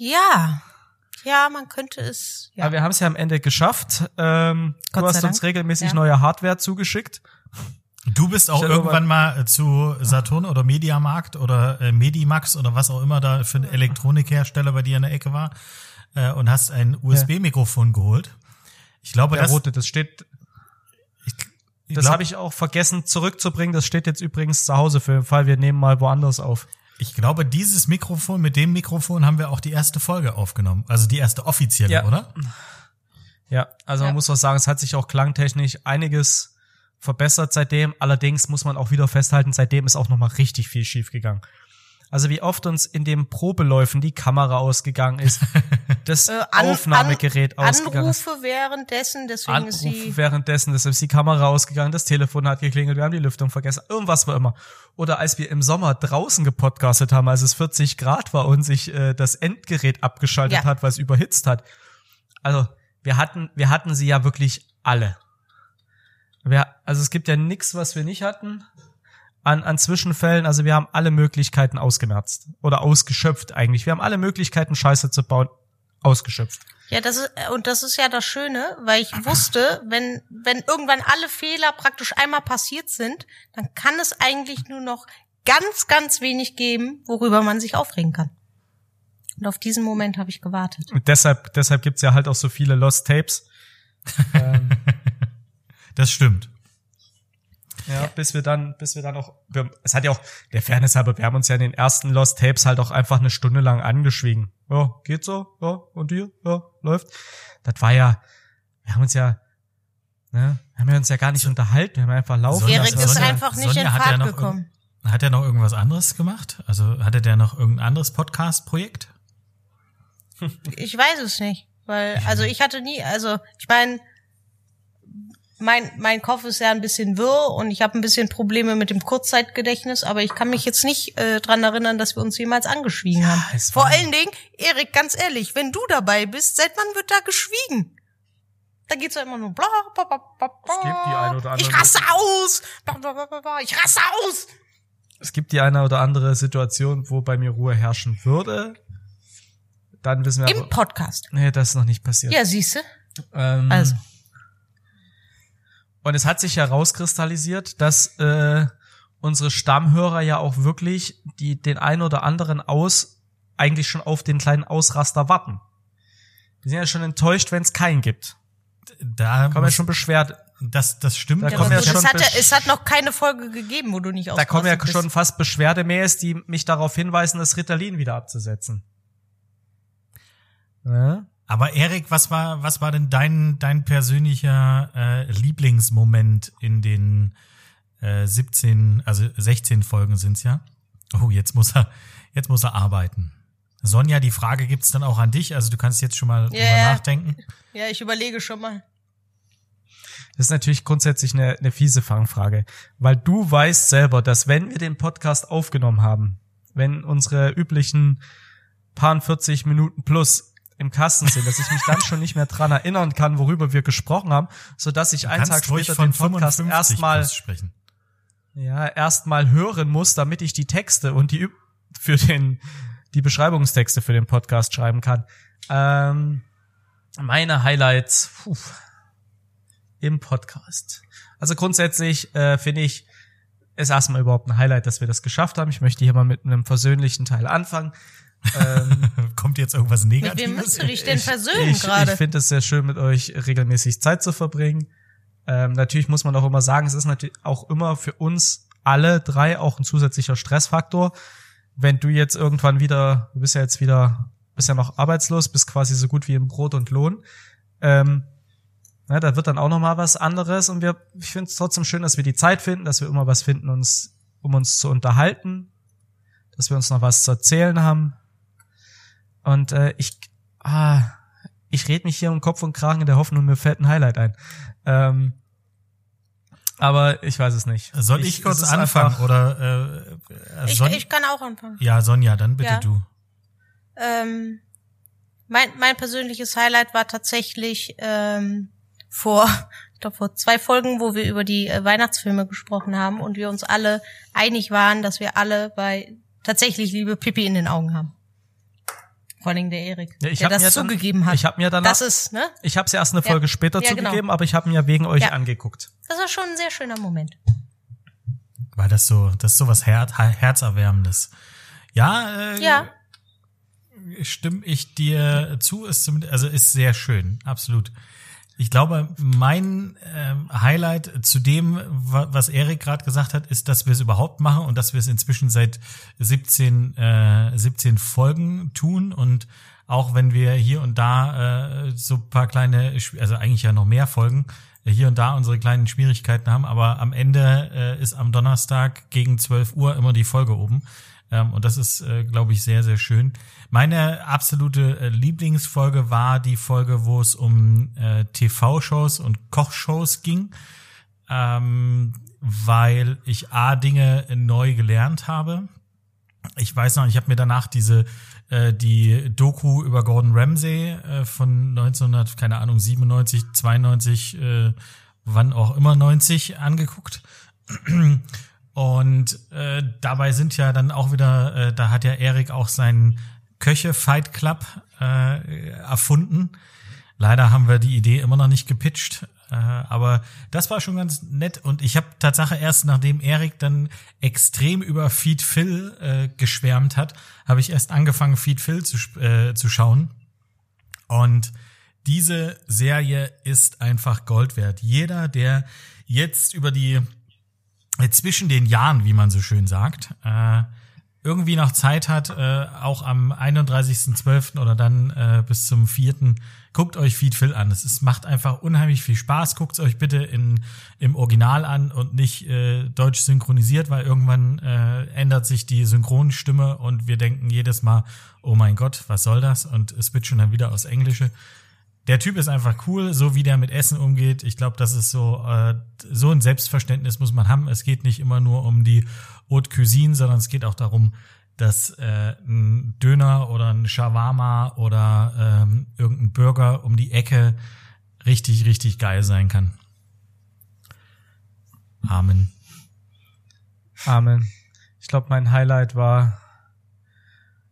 Ja. Ja, man könnte es. Ja. Aber wir haben es ja am Ende geschafft. Ähm, du hast uns Dank. regelmäßig Ja. neue Hardware zugeschickt. Du bist auch Ich irgendwann mal zu Saturn oder Mediamarkt oder äh, Medimax oder was auch immer da für ein Elektronikhersteller bei dir in der Ecke war äh, und hast ein USB-Mikrofon geholt. Ich glaube, Der das, rote, das steht, ich das glaub- habe ich auch vergessen zurückzubringen. Das steht jetzt übrigens zu Hause für den Fall, wir nehmen mal woanders auf. Ich glaube, dieses Mikrofon, mit dem Mikrofon haben wir auch die erste Folge aufgenommen. Also die erste offizielle, Ja. oder? Ja, also Ja. man muss auch sagen, es hat sich auch klangtechnisch einiges verbessert seitdem. Allerdings muss man auch wieder festhalten, seitdem ist auch nochmal richtig viel schief gegangen. Also wie oft uns in den Probeläufen die Kamera ausgegangen ist, das Äh, an- Aufnahmegerät an, ausgegangen ist. Anrufe währenddessen, deswegen ist Anrufe sie. währenddessen, deshalb ist die Kamera ausgegangen, das Telefon hat geklingelt, wir haben die Lüftung vergessen, irgendwas war immer. Oder als wir im Sommer draußen gepodcastet haben, als es 40 Grad war und sich äh, das Endgerät abgeschaltet Ja. hat, weil es überhitzt hat. Also wir hatten, wir hatten sie ja wirklich alle. Wir, also es gibt ja nichts, was wir nicht hatten an, an Zwischenfällen. Also wir haben alle Möglichkeiten ausgemerzt oder ausgeschöpft eigentlich. Wir haben alle Möglichkeiten, Scheiße zu bauen, ausgeschöpft. Ja, das ist, und das ist ja das Schöne, weil ich wusste, wenn, wenn irgendwann alle Fehler praktisch einmal passiert sind, dann kann es eigentlich nur noch ganz, ganz wenig geben, worüber man sich aufregen kann. Und auf diesen Moment habe ich gewartet. Und deshalb, deshalb gibt's ja halt auch so viele Lost Tapes. ähm, Das stimmt. Ja, bis wir dann, bis wir dann auch, wir, es hat ja auch, der Fairness halber, wir haben uns ja in den ersten Lost Tapes halt auch einfach eine Stunde lang angeschwiegen. Ja, geht so, ja, und dir, ja, läuft. Das war ja, wir haben uns ja, ne, wir haben ja uns ja gar nicht unterhalten, wir haben einfach laufen Sonja- Erik lassen. ist Sonja- einfach nicht Sonja in hat ja Fahrt noch gekommen. Hat er noch irgendwas anderes gemacht? Also hatte der noch irgendein anderes Podcast-Projekt? Ich weiß es nicht, weil also ich hatte nie, also ich meine, mein mein Kopf ist ja ein bisschen wirr und ich habe ein bisschen Probleme mit dem Kurzzeitgedächtnis, aber ich kann mich jetzt nicht äh, dran erinnern, dass wir uns jemals angeschwiegen haben. es Vor allen Dingen, Erik, ganz ehrlich, wenn du dabei bist, seit wann wird da geschwiegen? Da geht's ja immer nur bla bla bla bla. bla. Es gibt die eine oder Ich raste aus. Bla, bla, bla, bla, bla. Ich raste aus. Es gibt die eine oder andere Situation, wo bei mir Ruhe herrschen würde. Dann wissen wir Im aber, Podcast. nee, das ist noch nicht passiert. Ja, siehste. Ähm, Also. Und es hat sich herauskristallisiert, dass äh, unsere Stammhörer ja auch wirklich die den ein oder anderen aus eigentlich schon auf den kleinen Ausraster warten. Die sind ja schon enttäuscht, wenn es keinen gibt. Da kommen ja schon Beschwerden. das, das stimmt. Da Ja, kommen ja schon es, hat, ja- es hat noch keine Folge gegeben, wo du nicht Da kommen ja ausgerastet schon bist. fast Beschwerdemails, die mich darauf hinweisen, das Ritalin wieder abzusetzen. Ja? Aber Erik, was war, was war denn dein, dein persönlicher äh, Lieblingsmoment in den äh, 17, also 16 Folgen sind's ja? Oh, jetzt muss er, jetzt muss er arbeiten. Sonja, die Frage gibt's dann auch an dich, also du kannst jetzt schon mal drüber Ja. nachdenken. Ja, ich überlege schon mal. Das ist natürlich grundsätzlich eine, eine fiese Fangfrage, weil du weißt selber, dass wenn wir den Podcast aufgenommen haben, wenn unsere üblichen paar 40 Minuten plus im Kasten sind, dass ich mich dann schon nicht mehr dran erinnern kann, worüber wir gesprochen haben, so dass ich einen Tag später von den Podcast 55 erstmal ja erstmal hören muss, damit ich die Texte und die für den die Beschreibungstexte für den Podcast schreiben kann. Ähm, meine Highlights puh, im Podcast. Also grundsätzlich äh, finde ich es erstmal überhaupt ein Highlight, dass wir das geschafft haben. Ich möchte hier mal mit einem versöhnlichen Teil anfangen. Ähm, Kommt jetzt irgendwas Mit Negatives? wem willst du dich denn ich- versöhnen ich, gerade? Ich finde es sehr schön, mit euch regelmäßig Zeit zu verbringen. Ähm, natürlich muss man auch immer sagen, es ist natürlich auch immer für uns alle drei auch ein zusätzlicher Stressfaktor. Wenn du jetzt irgendwann wieder, du bist ja jetzt wieder, bist ja noch arbeitslos, bist quasi so gut wie im Brot und Lohn. Ähm, Ja, da wird dann auch noch mal was anderes und wir, ich finde es trotzdem schön, dass wir die Zeit finden, dass wir immer was finden, uns, um uns zu unterhalten, dass wir uns noch was zu erzählen haben. Und äh, ich, ah, ich red mich hier um Kopf und Kragen in der Hoffnung, mir fällt ein Highlight ein. Ähm, aber ich weiß es nicht. Soll ich, es kurz anfangen einfach- oder äh, äh, Ich, ich kann auch anfangen. Ja, Sonja, dann bitte Ja. du. Ähm, mein, mein persönliches Highlight war tatsächlich ähm, vor, ich glaube vor zwei Folgen, wo wir über die äh, Weihnachtsfilme gesprochen haben und wir uns alle einig waren, dass wir alle bei tatsächlich Liebe Pippi in den Augen haben. Vor allem der Erik, Ja, ich der das mir dann- zugegeben hat. ich hab mir danach- das ist, ne? Ich habe es erst eine Ja. Folge später Ja, genau. zugegeben, aber ich habe mir wegen euch Ja. angeguckt. Das war schon ein sehr schöner Moment. War das so, das ist so was Her Herzerwärmendes. Ja, äh, Ja. stimme ich dir zu, ist zumindest, also ist sehr schön, absolut. Ich glaube, mein ähm, Highlight zu dem, wa- was Erik gerade gesagt hat, ist, dass wir es überhaupt machen und dass wir es inzwischen seit 17, äh, 17 Folgen tun und auch wenn wir hier und da äh, so paar kleine, also eigentlich ja noch mehr Folgen, äh, hier und da unsere kleinen Schwierigkeiten haben, aber am Ende äh, ist am Donnerstag gegen 12 Uhr immer die Folge oben. Ähm, und das ist, äh, glaube ich, sehr, sehr schön. Meine absolute äh, Lieblingsfolge war die Folge, wo es um äh, TV-Shows und Kochshows ging, ähm, weil ich A, Dinge neu gelernt habe. Ich weiß noch, ich habe mir danach diese äh, die Doku über Gordon Ramsay äh, von 1900, keine Ahnung, 97, 92, äh, wann auch immer 90 angeguckt. Und äh, dabei sind ja dann auch wieder, äh, da hat ja Erik auch seinen Köche Fight Club äh, erfunden. Leider haben wir die Idee immer noch nicht gepitcht, äh, aber das war schon ganz nett. Und ich habe Tatsache erst, nachdem Erik dann extrem über Feed Phil äh, geschwärmt hat, habe ich erst angefangen, Feed Phil zu, äh, zu schauen. Und diese Serie ist einfach Gold wert. Jeder, der jetzt über die äh, zwischen den Jahren, wie man so schön sagt, äh, irgendwie noch Zeit hat, äh, auch am 31.12. oder dann äh, bis zum 4. Guckt euch Feed Phil an. Es ist, macht einfach unheimlich viel Spaß. Guckt es euch bitte in, im Original an und nicht äh, deutsch synchronisiert, weil irgendwann äh, ändert sich die Synchronstimme und wir denken jedes Mal, oh mein Gott, was soll das? Und es wird schon dann wieder aus Englische der Typ ist einfach cool, so wie der mit Essen umgeht. Ich glaube, das ist so, äh, so ein Selbstverständnis muss man haben. Es geht nicht immer nur um die Haute Cuisine, sondern es geht auch darum, dass äh, ein Döner oder ein Shawarma oder ähm, irgendein Burger um die Ecke richtig, richtig geil sein kann. Amen. Amen. Ich glaube, mein Highlight war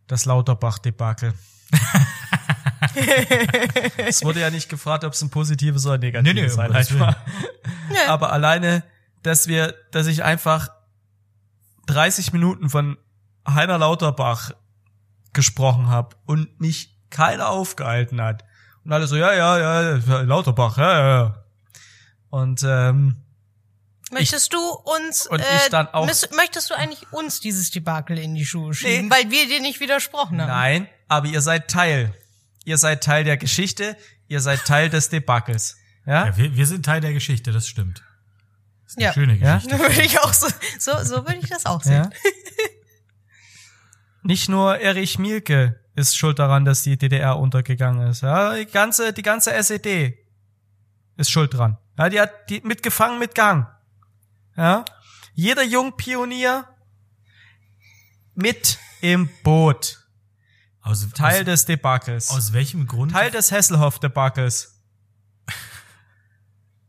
das Lauterbach-Debakel. es wurde ja nicht gefragt, ob es ein positives oder negatives Nee, nee, Highlight war. Aber alleine, dass wir, dass ich einfach 30 Minuten von Heiner Lauterbach gesprochen habe und mich keiner aufgehalten hat. Und alle so, ja, ja, ja, Lauterbach, ja, ja, ja. Und ähm, Möchtest du uns, und äh, ich dann auch- möchtest du eigentlich uns dieses Debakel in die Schuhe schieben, Nee. weil wir dir nicht widersprochen haben? Nein, aber ihr seid Teil. Ihr seid Teil der Geschichte, ihr seid Teil des Debakels. Ja? Ja, wir, wir sind Teil der Geschichte, das stimmt. Das ist eine Ja. schöne Ja? Geschichte. würde ich auch so, so, so würde ich das auch sehen. ja? Nicht nur Erich Mielke ist schuld daran, dass die DDR untergegangen ist. Ja, die ganze, die ganze SED ist schuld dran. Ja, die hat die mitgefangen mit Gang. Ja? Jeder Jungpionier mit im Boot. Aus, Teil aus, des Debakels. aus welchem Grund? Teil des Hesselhoff-Debakels.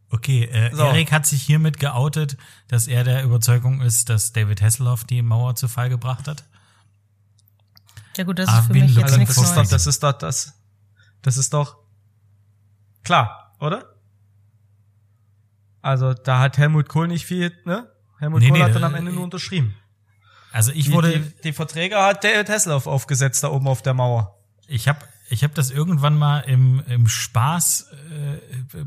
Okay, äh, So. Erik hat sich hiermit geoutet, dass er der Überzeugung ist, dass David Hasselhoff die Mauer zu Fall gebracht hat. Ja gut, das I've ist für mich jetzt nichts das ist doch, Neues. das ist doch das. Das ist doch klar, oder? Also da hat Helmut Kohl nicht viel, ne? Helmut Nee, Kohl nee, hat dann äh, am Ende nur unterschrieben. Also ich Die, wurde, die, die Verträge hat David Hasselhoff aufgesetzt da oben auf der Mauer. ich habe ich hab das irgendwann mal im, im Spaß äh,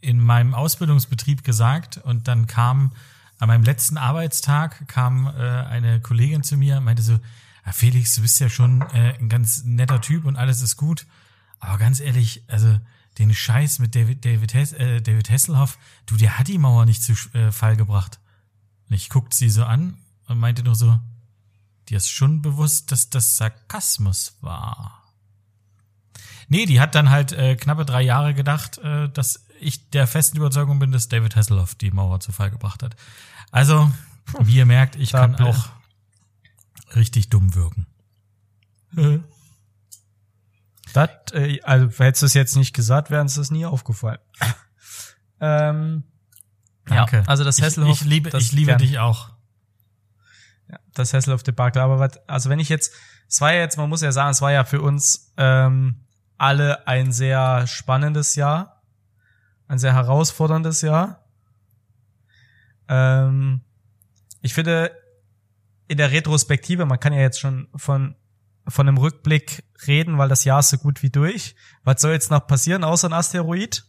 in meinem Ausbildungsbetrieb gesagt und dann kam an meinem letzten Arbeitstag kam äh, eine Kollegin zu mir und meinte so, ah, Felix, du bist ja schon äh, ein ganz netter Typ und alles ist gut, aber ganz ehrlich, also den Scheiß mit David, David, Hes äh, David Hasselhoff, du, der hat die Mauer nicht zu äh, Fall gebracht. Und ich guckte sie so an und meinte nur so, dir ist schon bewusst, dass das Sarkasmus war. Nee, die hat dann halt äh, knappe drei Jahre gedacht, äh, dass ich der festen Überzeugung bin, dass David Hasselhoff die Mauer zu Fall gebracht hat. Also, wie ihr merkt, ich kann auch richtig dumm wirken. Das, äh, also hättest du es jetzt nicht gesagt, wäre uns das nie aufgefallen. ähm, Danke. Ja, also das Ich- Hasselhoff, Ich, liebe, das ich liebe gern. dich auch. Das Hasselhoff-Debakel. Aber was, also wenn ich jetzt, es war ja jetzt, man muss ja sagen, es war ja für uns ähm, alle ein sehr spannendes Jahr, ein sehr herausforderndes Jahr. Ähm, ich finde, in der Retrospektive, man kann ja jetzt schon von von einem Rückblick reden, weil das Jahr ist so gut wie durch. Was soll jetzt noch passieren, außer ein Asteroid?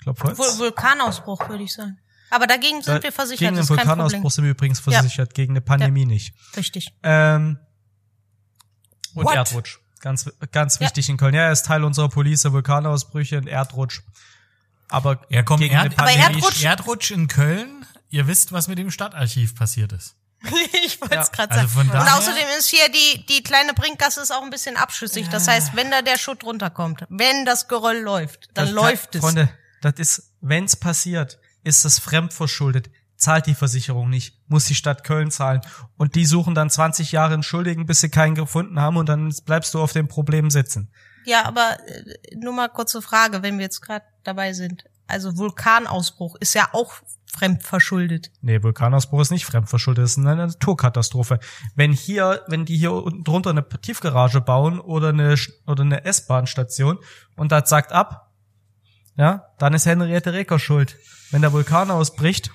Klopfholz. Vul Vulkanausbruch, würde ich sagen. Aber dagegen sind wir versichert, Gegen den Vulkanausbruch sind wir übrigens versichert, gegen eine Pandemie nicht. Richtig. Ähm, und What? Erdrutsch. Ganz, ganz Ja. wichtig in Köln. Ja, er ist Teil unserer Police, Vulkanausbrüche und Erdrutsch. Aber Ja, komm, gegen Erd eine Aber Pandemie- Erdrutsch- Erdrutsch in Köln. Ihr wisst, was mit dem Stadtarchiv passiert ist. ich wollte es Ja, gerade also sagen. von Und daher- außerdem ist hier die, die kleine Brinkgasse ist auch ein bisschen abschüssig. Das heißt, wenn da der Schutt runterkommt, wenn das Geröll läuft, dann Das läuft kann, es. Freunde, das ist, wenn's passiert, ist das fremdverschuldet. Zahlt die Versicherung nicht, muss die Stadt Köln zahlen. Und die suchen dann 20 Jahre einen Schuldigen, bis sie keinen gefunden haben und dann bleibst du auf dem Problem sitzen. Ja, aber äh, nur mal kurze Frage, wenn wir jetzt gerade dabei sind. Also Vulkanausbruch ist ja auch fremdverschuldet. Nee, Vulkanausbruch ist nicht fremdverschuldet, das ist eine Naturkatastrophe. Wenn hier, wenn die hier unten drunter eine Tiefgarage bauen oder eine, oder eine S-Bahn-Station und das sagt ab, ja, dann ist Henriette Reker schuld. Wenn der Vulkan ausbricht,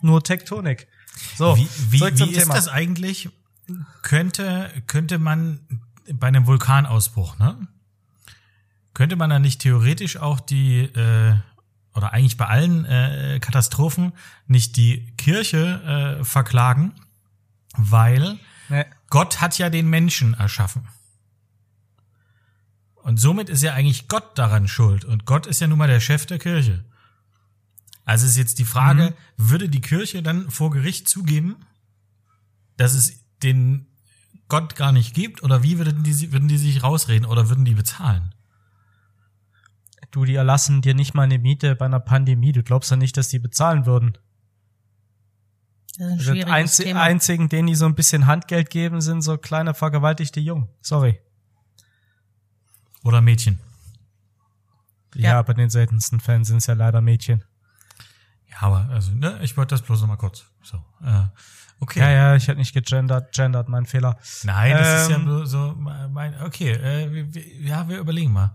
nur Tektonik. So, wie wie, wie ist das eigentlich? Könnte, könnte man bei einem Vulkanausbruch, ne? Könnte man da nicht theoretisch auch die, äh, oder eigentlich bei allen äh, Katastrophen nicht die Kirche äh, verklagen, weil Nee, Gott hat ja den Menschen erschaffen. Und somit ist ja eigentlich Gott daran schuld. Und Gott ist ja nun mal der Chef der Kirche. Also ist jetzt die Frage, würde die Kirche dann vor Gericht zugeben, dass es den Gott gar nicht gibt? Oder wie würden die, würden die sich rausreden oder würden die bezahlen? du, die erlassen dir nicht mal eine Miete bei einer Pandemie. Du glaubst ja nicht, dass die bezahlen würden. Das ist ein schwieriges einzi Thema. einzigen, denen die so ein bisschen Handgeld geben, sind so kleine vergewaltigte Jungen. Sorry. Oder Mädchen? Ja, Ja. aber in den seltensten Fällen sind es ja leider Mädchen. Ja, aber also, ne, ich wollte das bloß noch mal kurz. So, äh, okay. Ja, ja, ich hätte nicht gegendert, gendert, mein Fehler. Nein, das ist ja Ähm, nur so mein, okay, äh, wir, wir, ja, wir überlegen mal.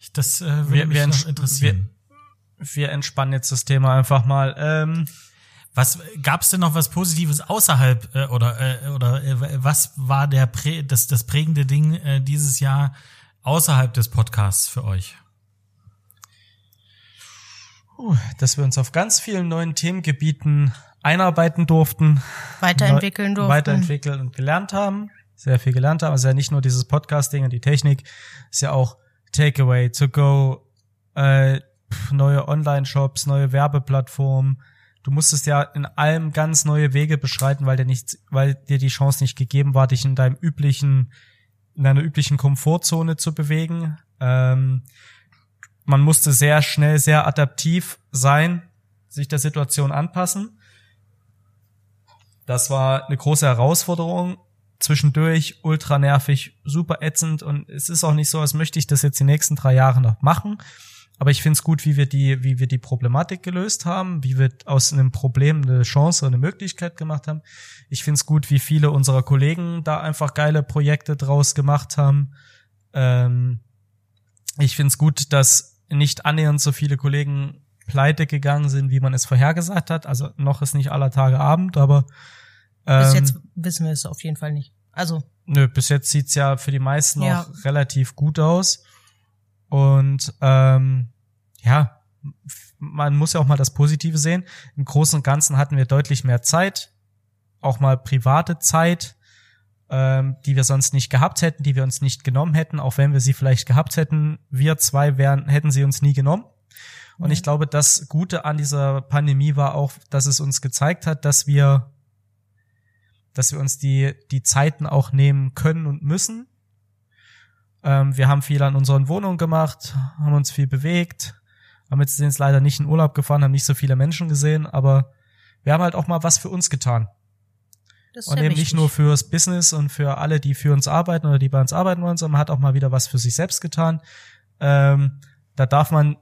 Ich, das äh, würde Wir- mich wir noch interessieren. Wir entspannen jetzt das Thema einfach mal. Ähm, Was gab's denn noch was Positives außerhalb äh, oder äh, oder äh, was war der Prä das das prägende Ding äh, dieses Jahr außerhalb des Podcasts für euch? puh, dass wir uns auf ganz vielen neuen Themengebieten einarbeiten durften, Weiterentwickeln durften. weiterentwickeln und gelernt haben. Sehr viel gelernt haben. Also ja nicht nur dieses Podcast-Ding und die Technik, ist ja auch Takeaway, To Go, äh, neue Online-Shops, neue Werbeplattformen. Du musstest ja in allem ganz neue Wege beschreiten, weil dir nicht, weil dir die Chance nicht gegeben war, dich in deinem üblichen, in deiner üblichen Komfortzone zu bewegen. Ähm, man musste sehr schnell, sehr adaptiv sein, sich der Situation anpassen. Das war eine große Herausforderung. Zwischendurch ultra nervig, super ätzend und es ist auch nicht so, als möchte ich das jetzt die nächsten drei Jahre noch machen. Aber ich finde es gut, wie wir die, wie wir die Problematik gelöst haben, wie wir aus einem Problem eine Chance und eine Möglichkeit gemacht haben. Ich finde es gut, wie viele unserer Kollegen da einfach geile Projekte draus gemacht haben. Ähm, ich finde es gut, dass nicht annähernd so viele Kollegen pleite gegangen sind, wie man es vorhergesagt hat. Also noch ist nicht aller Tage Abend, aber Bis ähm, jetzt wissen wir es auf jeden Fall nicht. Also, Nö, bis jetzt sieht's ja für die meisten Ja. noch relativ gut aus. Und ähm, ja, man muss ja auch mal das Positive sehen. Im Großen und Ganzen hatten wir deutlich mehr Zeit, auch mal private Zeit. ähm, die wir sonst nicht gehabt hätten, die wir uns nicht genommen hätten, auch wenn wir sie vielleicht gehabt hätten. Wir zwei wären, hätten sie uns nie genommen. Und ich glaube, das Gute an dieser Pandemie war auch, dass es uns gezeigt hat, dass wir, dass wir uns die, die Zeiten auch nehmen können und müssen. Ähm, wir haben viel an unseren Wohnungen gemacht, haben uns viel bewegt, haben jetzt, sind leider nicht in Urlaub gefahren, haben nicht so viele Menschen gesehen, aber wir haben halt auch mal was für uns getan. Das Und eben nicht nur fürs Business und für alle, die für uns arbeiten oder die bei uns arbeiten wollen, sondern man hat auch mal wieder was für sich selbst getan. Ähm, da darf man,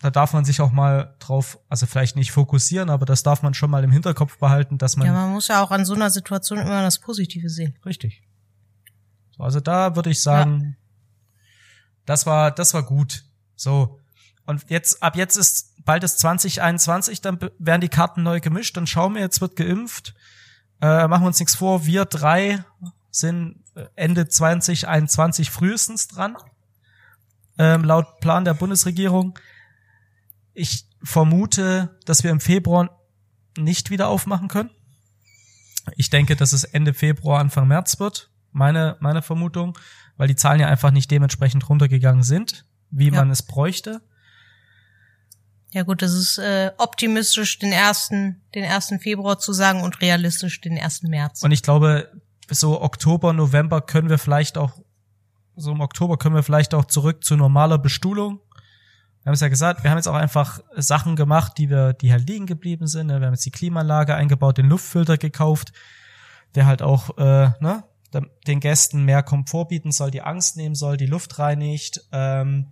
da darf man sich auch mal drauf, also vielleicht nicht fokussieren, aber das darf man schon mal im Hinterkopf behalten, dass man, Ja, man muss ja auch an so einer Situation immer das Positive sehen. richtig. So, also da würde ich sagen, das war, das war gut. So. Und jetzt, ab jetzt ist, bald ist 2021, dann werden die Karten neu gemischt, dann schauen wir, jetzt wird geimpft. Äh, machen wir uns nichts vor, wir drei sind äh, Ende 2021 frühestens dran. Ähm, laut Plan der Bundesregierung. Ich vermute, dass wir im Februar nicht wieder aufmachen können. Ich denke, dass es Ende Februar, Anfang März wird. Meine, meine Vermutung, weil die Zahlen ja einfach nicht dementsprechend runtergegangen sind, wie Ja. man es bräuchte. Ja gut, das ist äh, optimistisch den ersten, den ersten Februar zu sagen und realistisch den ersten März. Und ich glaube, so Oktober, November können wir vielleicht auch, so im Oktober können wir vielleicht auch zurück zu normaler Bestuhlung. Wir haben es ja gesagt, wir haben jetzt auch einfach Sachen gemacht, die wir, die halt liegen geblieben sind. ne? Wir haben jetzt die Klimaanlage eingebaut, den Luftfilter gekauft, der halt auch äh, ne, den Gästen mehr Komfort bieten soll, die Angst nehmen soll, die Luft reinigt. Ähm,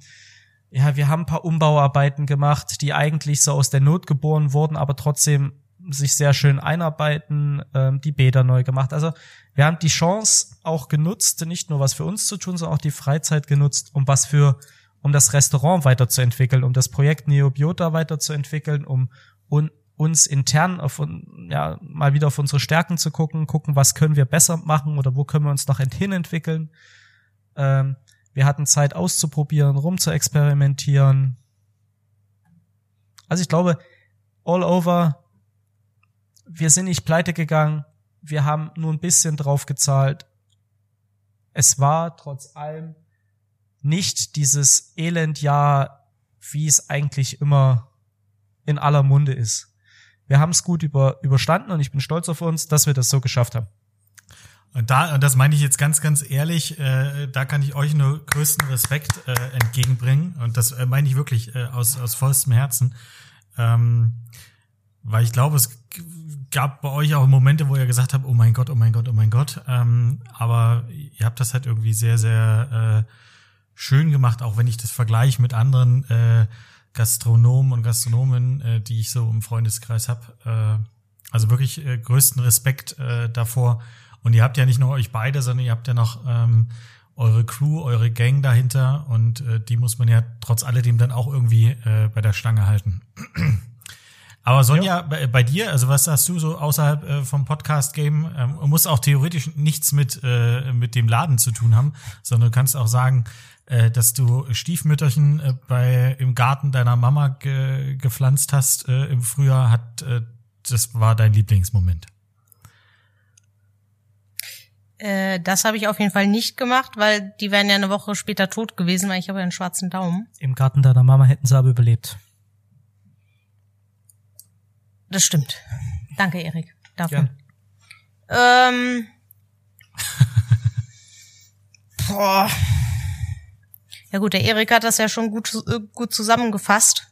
ja, wir haben ein paar Umbauarbeiten gemacht, die eigentlich so aus der Not geboren wurden, aber trotzdem sich sehr schön einarbeiten, ähm, die Bäder neu gemacht. Also wir haben die Chance auch genutzt, nicht nur was für uns zu tun, sondern auch die Freizeit genutzt, um was für, um das Restaurant weiterzuentwickeln, um das Projekt Neobiota weiterzuentwickeln, um un, uns intern auf, ja, mal wieder auf unsere Stärken zu gucken, gucken, was können wir besser machen oder wo können wir uns noch hin entwickeln. Ähm, wir hatten Zeit auszuprobieren, rum zu experimentieren. Also ich glaube, all over, wir sind nicht pleite gegangen, wir haben nur ein bisschen drauf gezahlt. Es war trotz allem nicht dieses Elendjahr, wie es eigentlich immer in aller Munde ist. Wir haben es gut über, überstanden und ich bin stolz auf uns, dass wir das so geschafft haben. Und da, und das meine ich jetzt ganz, ganz ehrlich, äh, da kann ich euch nur größten Respekt äh, entgegenbringen. Und das äh, meine ich wirklich äh, aus, aus vollstem Herzen. Ähm, weil ich glaube, es gab bei euch auch Momente, wo ihr gesagt habt, oh mein Gott, oh mein Gott, oh mein Gott. Ähm, aber ihr habt das halt irgendwie sehr, sehr äh, schön gemacht, auch wenn ich das vergleiche mit anderen äh, Gastronomen und Gastronomen, äh, die ich so im Freundeskreis habe. Äh, also wirklich äh, größten Respekt äh, davor. Und ihr habt ja nicht nur euch beide, sondern ihr habt ja noch ähm, eure Crew, eure Gang dahinter und äh, die muss man ja trotz alledem dann auch irgendwie äh, bei der Stange halten. Aber Sonja, bei, bei dir, also was hast du so außerhalb äh, vom Podcast-Game? Ähm, muss auch theoretisch nichts mit, äh, mit dem Laden zu tun haben, sondern du kannst auch sagen, äh, dass du Stiefmütterchen äh, bei im Garten deiner Mama ge, gepflanzt hast äh, im Frühjahr, hat äh, das war dein Lieblingsmoment. Äh, das habe ich auf jeden Fall nicht gemacht, weil die wären ja eine Woche später tot gewesen, weil ich habe ja einen schwarzen Daumen. Im Garten deiner Mama hätten sie aber überlebt. Das stimmt. Danke, Erik, dafür. Gern. Ähm. Boah. Ja gut, der Erik hat das ja schon gut, äh, gut zusammengefasst,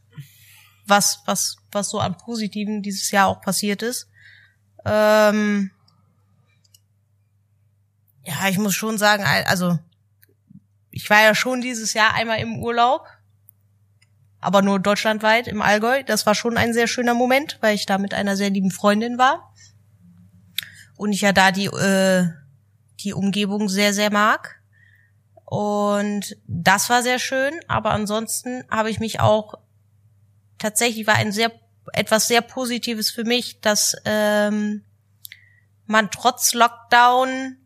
was, was, was so an Positiven dieses Jahr auch passiert ist. Ähm, ja, ich muss schon sagen, al- also ich war ja schon dieses Jahr einmal im Urlaub, aber nur deutschlandweit im Allgäu. Das war schon ein sehr schöner Moment, weil ich da mit einer sehr lieben Freundin war. Und ich ja da die äh, die Umgebung sehr sehr mag. Und das war sehr schön aber ansonsten habe ich mich auch tatsächlich war ein sehr etwas sehr Positives für mich dass ähm, man trotz Lockdown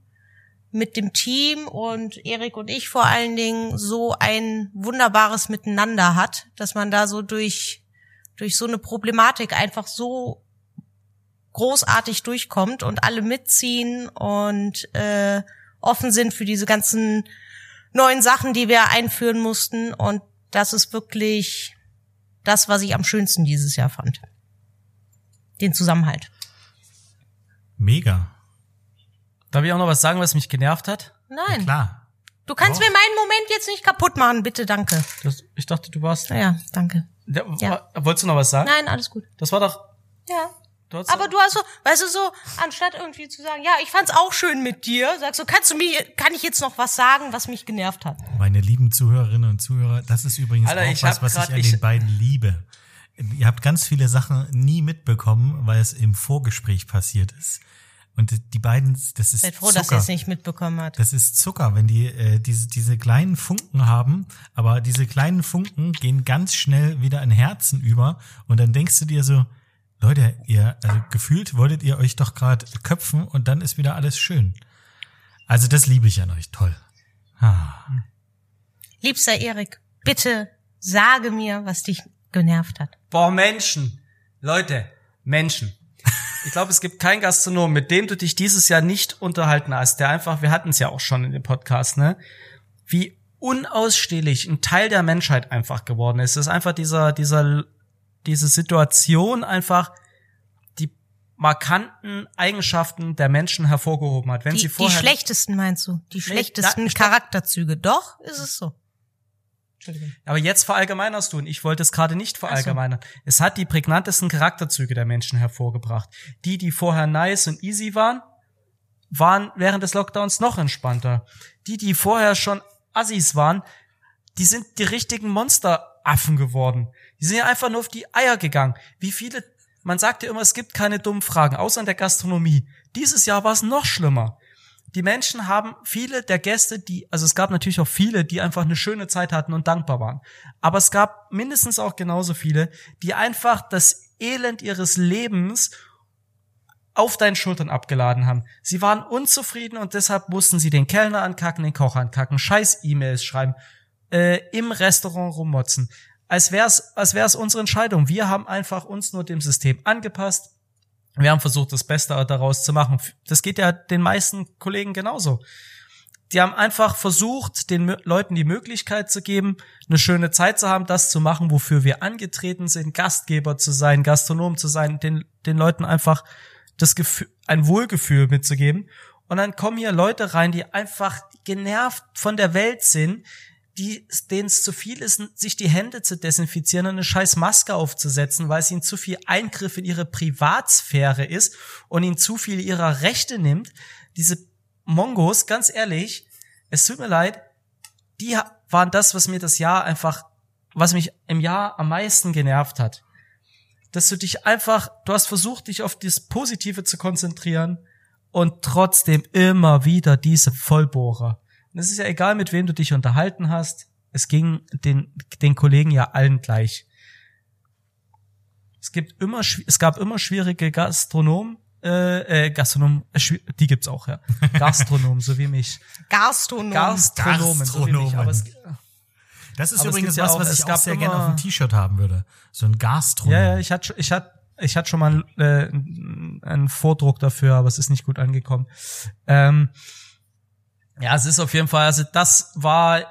mit dem Team und Erik und ich vor allen Dingen so ein wunderbares Miteinander hat, dass man da so durch durch so eine Problematik einfach so großartig durchkommt und alle mitziehen und äh, offen sind für diese ganzen neuen Sachen, die wir einführen mussten. Und das ist wirklich das, was ich am schönsten dieses Jahr fand. Den Zusammenhalt. Mega. Darf ich auch noch was sagen, was mich genervt hat? Nein. Klar. Du kannst Doch. mir meinen Moment jetzt nicht kaputt machen, bitte, danke. Das, ich dachte, du warst. Ja, danke. Ja, Ja. Wolltest du noch was sagen? Nein, alles gut. Das war doch. Ja. Du hast Aber du hast so, weißt du so, anstatt irgendwie zu sagen, ja, ich fand's auch schön mit dir, sagst du, kannst du mir, kann ich jetzt noch was sagen, was mich genervt hat? Meine lieben Zuhörerinnen und Zuhörer, das ist übrigens Alter, auch was, was ich an ich- den beiden liebe. Ihr habt ganz viele Sachen nie mitbekommen, weil es im Vorgespräch passiert ist. Und die beiden, das ist Seid froh, Zucker. dass er es nicht mitbekommen hat. Das ist Zucker, wenn die äh, diese, diese kleinen Funken haben, aber diese kleinen Funken gehen ganz schnell wieder in Herzen über und dann denkst du dir so, Leute, ihr, also gefühlt wolltet ihr euch doch gerade köpfen und dann ist wieder alles schön. Also das liebe ich an euch, toll. Ah. Liebster Erik, bitte sage mir, was dich genervt hat. Boah, Menschen. Leute, Menschen. Ich glaube, es gibt keinen Gastronom, mit dem du dich dieses Jahr nicht unterhalten hast, der einfach, wir hatten es ja auch schon in dem Podcast, ne? Wie unausstehlich ein Teil der Menschheit einfach geworden ist. Es ist einfach dieser, dieser, diese Situation einfach, die markanten Eigenschaften der Menschen hervorgehoben hat. Wenn Die, sie die vorher, schlechtesten meinst du? Die schlechtesten ich glaub- Charakterzüge. Doch, ist es so. Entschuldigung. Aber jetzt verallgemeinerst du und ich wollte es gerade nicht verallgemeinern. Es hat die prägnantesten Charakterzüge der Menschen hervorgebracht. Die, die vorher nice und easy waren, waren während des Lockdowns noch entspannter. Die, die vorher schon Assis waren, die sind die richtigen Monsteraffen geworden. Die sind ja einfach nur auf die Eier gegangen. Wie viele, man sagt ja immer, es gibt keine dummen Fragen, außer in der Gastronomie. Dieses Jahr war es noch schlimmer die Menschen haben viele der Gäste, die, also es gab natürlich auch viele, die einfach eine schöne Zeit hatten und dankbar waren. Aber es gab mindestens auch genauso viele, die einfach das Elend ihres Lebens auf deinen Schultern abgeladen haben. Sie waren unzufrieden und deshalb mussten sie den Kellner ankacken, den Koch ankacken, scheiß E-Mails schreiben, äh, im Restaurant rummotzen. Als wär's, als wär's unsere Entscheidung. Wir haben einfach uns nur dem System angepasst. Wir haben versucht, das Beste daraus zu machen. Das geht ja den meisten Kollegen genauso. Die haben einfach versucht, den Leuten die Möglichkeit zu geben, eine schöne Zeit zu haben, das zu machen, wofür wir angetreten sind, Gastgeber zu sein, Gastronom zu sein, den, den Leuten einfach das Gefühl, ein Wohlgefühl mitzugeben. Und dann kommen hier Leute rein, die einfach genervt von der Welt sind, die, denen es zu viel ist, sich die Hände zu desinfizieren und eine scheiß Maske aufzusetzen, weil es ihnen zu viel Eingriff in ihre Privatsphäre ist und ihnen zu viel ihrer Rechte nimmt. Diese Mongos, ganz ehrlich, es tut mir leid, die waren das, was mir das Jahr einfach, was mich im Jahr am meisten genervt hat. Dass du dich einfach, du hast versucht, dich auf das Positive zu konzentrieren und trotzdem immer wieder diese Vollbohrer. Und es ist ja egal, mit wem du dich unterhalten hast. Es ging den, den Kollegen ja allen gleich. Es gibt immer, es gab immer schwierige Gastronomen, äh, äh, Gastronomen, äh, die gibt's auch, ja. Gastronomen, so wie mich. Gastronom. Gastronomen, so wie mich. Aber es, Das ist Aber übrigens gibt ja was, was ich auch sehr gerne auf dem T-Shirt haben würde. So ein Gastronom. ja, ja, ich hatte, ich hatte, ich hatte schon mal äh, einen Vordruck dafür, aber es ist nicht gut angekommen. Ähm, ja, es ist auf jeden Fall, also das war,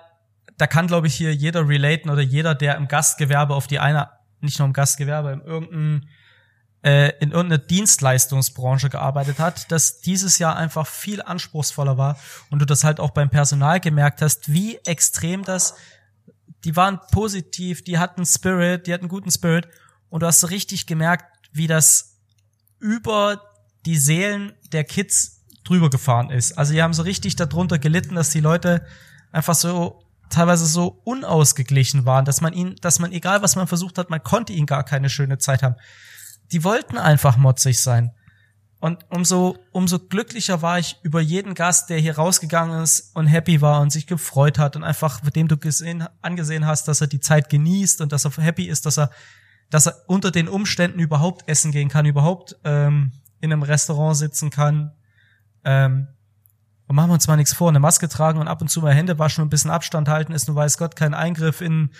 da kann glaube ich hier jeder relaten oder jeder, der im Gastgewerbe auf die eine, nicht nur im Gastgewerbe, in irgendeinem äh, in irgendeiner Dienstleistungsbranche gearbeitet hat, dass dieses Jahr einfach viel anspruchsvoller war und du das halt auch beim Personal gemerkt hast, wie extrem das, die waren positiv, die hatten Spirit, die hatten guten Spirit und du hast so richtig gemerkt, wie das über die Seelen der Kids drüber gefahren ist. Also die haben so richtig darunter gelitten, dass die Leute einfach so teilweise so unausgeglichen waren, dass man ihnen, dass man egal was man versucht hat, man konnte ihnen gar keine schöne Zeit haben. Die wollten einfach motzig sein. Und umso, umso glücklicher war ich über jeden Gast, der hier rausgegangen ist und happy war und sich gefreut hat und einfach, mit dem du gesehen, angesehen hast, dass er die Zeit genießt und dass er happy ist, dass er, dass er unter den Umständen überhaupt essen gehen kann, überhaupt ähm, in einem Restaurant sitzen kann. Ähm, und machen wir uns mal nichts vor, eine Maske tragen und ab und zu mal Hände waschen und ein bisschen Abstand halten ist, nur weiß Gott, kein Eingriff in,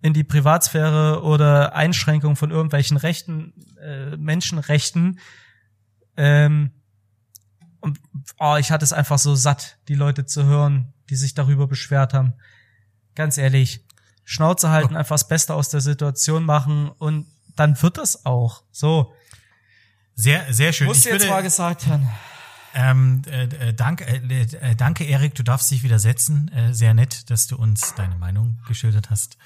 in die Privatsphäre oder Einschränkung von irgendwelchen Rechten, äh, Menschenrechten. Ähm, und oh, ich hatte es einfach so satt, die Leute zu hören, die sich darüber beschwert haben. Ganz ehrlich, Schnauze halten, einfach das Beste aus der Situation machen und dann wird das auch. So. Sehr, sehr schön. Muss ich jetzt würde, mal gesagt haben. Ähm, äh, äh, danke, äh, äh, danke, Erik, du darfst dich wieder setzen. Äh, sehr nett, dass du uns deine Meinung geschildert hast.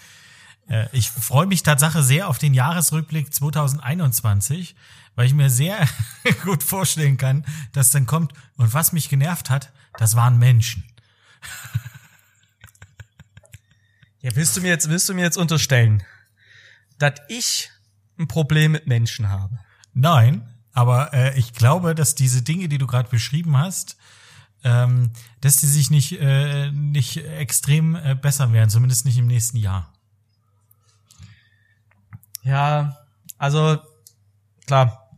Äh, ich freue mich Tatsache sehr auf den Jahresrückblick 2021, weil ich mir sehr gut vorstellen kann, dass dann kommt, und was mich genervt hat, das waren Menschen. Ja, willst du mir jetzt, willst du mir jetzt unterstellen, dass ich ein Problem mit Menschen habe? Nein, aber äh, ich glaube, dass diese Dinge, die du gerade beschrieben hast, ähm, dass die sich nicht, äh, nicht extrem äh, besser werden, zumindest nicht im nächsten Jahr. Ja, also klar,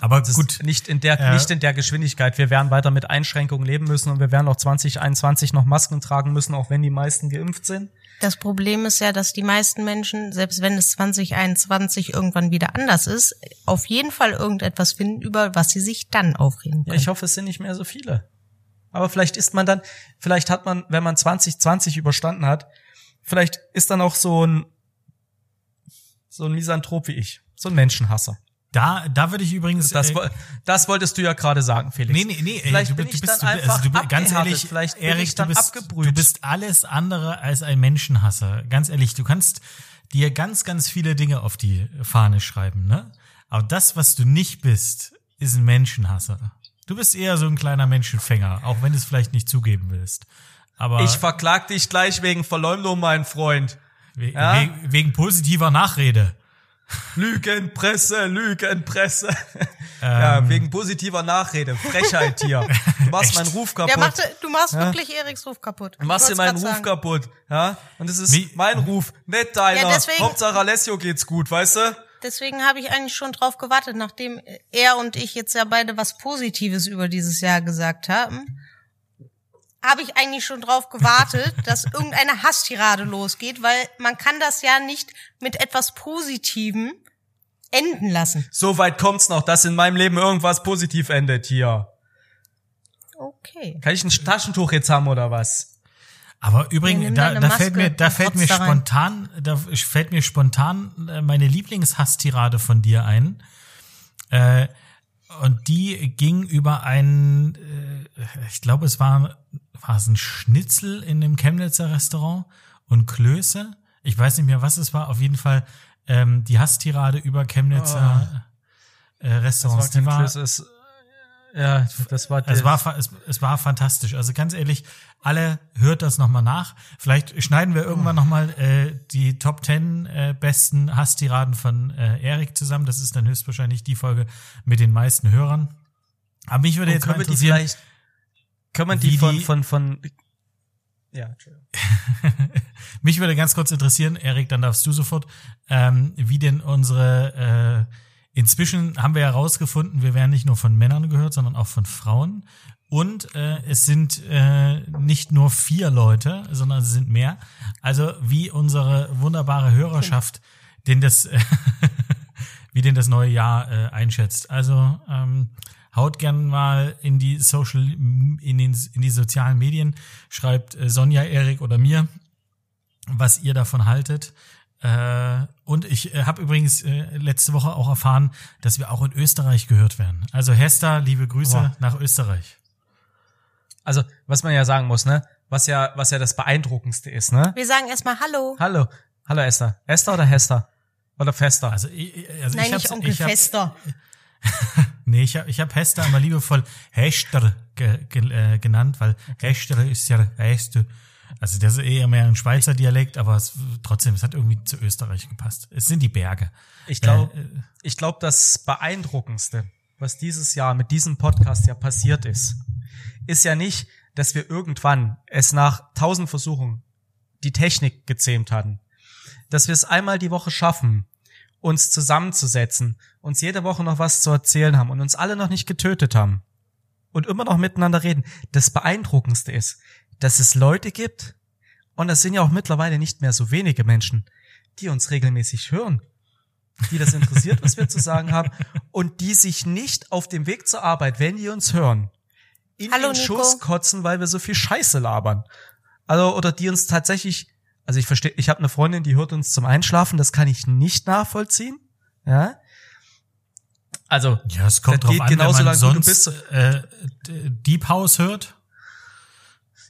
Aber das gut, nicht in der Äh, nicht in der Geschwindigkeit. Wir werden weiter mit Einschränkungen leben müssen und wir werden auch 2021 noch Masken tragen müssen, auch wenn die meisten geimpft sind. Das Problem ist ja, dass die meisten Menschen, selbst wenn es 2021 irgendwann wieder anders ist, auf jeden Fall irgendetwas finden, über was sie sich dann aufregen Ja, können. ich hoffe, es sind nicht mehr so viele. Aber vielleicht ist man dann, vielleicht hat man, wenn man 2020 überstanden hat, vielleicht ist dann auch so ein so ein Misanthrop wie ich, so ein Menschenhasser. Da, da würde ich übrigens. Das, äh, das wolltest du ja gerade sagen, Felix. Nee, nee, nee, ey, Vielleicht du, bin du ich bist, dann du, also einfach du, ganz ehrlich, vielleicht bin Erik, ich dann du bist, abgebrüht. du bist alles andere als ein Menschenhasser. Ganz ehrlich, du kannst dir ganz, ganz viele Dinge auf die Fahne schreiben, ne? Aber das, was du nicht bist, ist ein Menschenhasser. Du bist eher so ein kleiner Menschenfänger, auch wenn du es vielleicht nicht zugeben willst. Aber Ich verklag dich gleich wegen Verleumdung, mein Freund. we ja? we wegen positiver Nachrede. Lügenpresse, Lügenpresse. Ähm. ja, wegen positiver Nachrede. Frechheit hier. Du machst meinen Ruf kaputt. Der machte, du machst wirklich Eriks Ruf kaputt. Du machst dir meinen Ruf sagen. kaputt. Ja? Und es ist Wie- mein Ruf, nicht deiner. Ja, deswegen- Hauptsache Alessio geht's gut, weißt du? Deswegen habe ich eigentlich schon drauf gewartet, nachdem er und ich jetzt ja beide was Positives über dieses Jahr gesagt haben, habe ich eigentlich schon drauf gewartet, dass irgendeine Hasstirade losgeht, weil man kann das ja nicht mit etwas Positivem enden lassen. So weit kommt's noch, dass in meinem Leben irgendwas positiv endet hier. Okay. Kann ich ein Taschentuch jetzt haben oder was? Aber übrigens, da, da fällt mir, da fällt mir spontan, da fällt mir spontan meine Lieblingshasstirade von dir ein. Äh, und die ging über ein, äh, ich glaube, es war, war es ein Schnitzel in dem Chemnitzer Restaurant und Klöße. Ich weiß nicht mehr, was es war. Auf jeden Fall ähm, die Hasstirade über Chemnitzer äh, Restaurants. die war, Das ist, ja, das war, es war, es, es war fantastisch. Also ganz ehrlich, alle hört das nochmal nach. Vielleicht schneiden wir irgendwann Oh. nochmal äh, die Top 10 äh, besten Hasstiraden von äh, Erik zusammen. Das ist dann höchstwahrscheinlich die Folge mit den meisten Hörern. Aber mich würde Und jetzt mal die interessieren, vielleicht, können wir die wie von, die- von, von, ja, Entschuldigung. mich würde ganz kurz interessieren, Erik, dann darfst du sofort, ähm, wie denn unsere, äh, inzwischen haben wir herausgefunden, wir werden nicht nur von Männern gehört, sondern auch von Frauen. Und äh, es sind äh, nicht nur vier Leute, sondern es sind mehr. Also wie unsere wunderbare Hörerschaft denn das, wie denn das neue Jahr äh, einschätzt. Also ähm, haut gern mal in die Social, in, den, in die sozialen Medien, schreibt äh, Sonja, Erik oder mir, was ihr davon haltet. Äh, und ich äh, habe übrigens äh, letzte Woche auch erfahren, dass wir auch in Österreich gehört werden. Also Hester, liebe Grüße Boah. nach Österreich. Also, was man ja sagen muss, ne? Was ja, was ja das Beeindruckendste ist, ne? Wir sagen erstmal Hallo. Hallo. Hallo Esther. Esther oder Hester? Oder Fester? Also, ich, also Nein, ich nicht Onkel ich hab, Fester. Nee, ich habe ich hab Hester immer liebevoll Hester ge, ge, äh, genannt, weil Hester ist ja Hester. Also das ist eher mehr ein Schweizer Dialekt, aber es, trotzdem, es hat irgendwie zu Österreich gepasst. Es sind die Berge. Ich glaube, Äh, ich glaube, das Beeindruckendste, was dieses Jahr mit diesem Podcast ja passiert ist, ist ja nicht, dass wir irgendwann es nach tausend Versuchen die Technik gezähmt hatten, dass wir es einmal die Woche schaffen, uns zusammenzusetzen, uns jede Woche noch was zu erzählen haben und uns alle noch nicht getötet haben und immer noch miteinander reden. Das Beeindruckendste ist, dass es Leute gibt, und das sind ja auch mittlerweile nicht mehr so wenige Menschen, die uns regelmäßig hören die das interessiert, was wir zu sagen haben und die sich nicht auf dem Weg zur Arbeit, wenn die uns hören, in Hallo, den Nico. Schuss kotzen, weil wir so viel Scheiße labern. Also oder die uns tatsächlich, also ich verstehe, ich habe eine Freundin, die hört uns zum Einschlafen, das kann ich nicht nachvollziehen. Ja. Also Ja, es kommt Das geht an, genauso man lang, wie du sonst bist. äh, Deep House hört.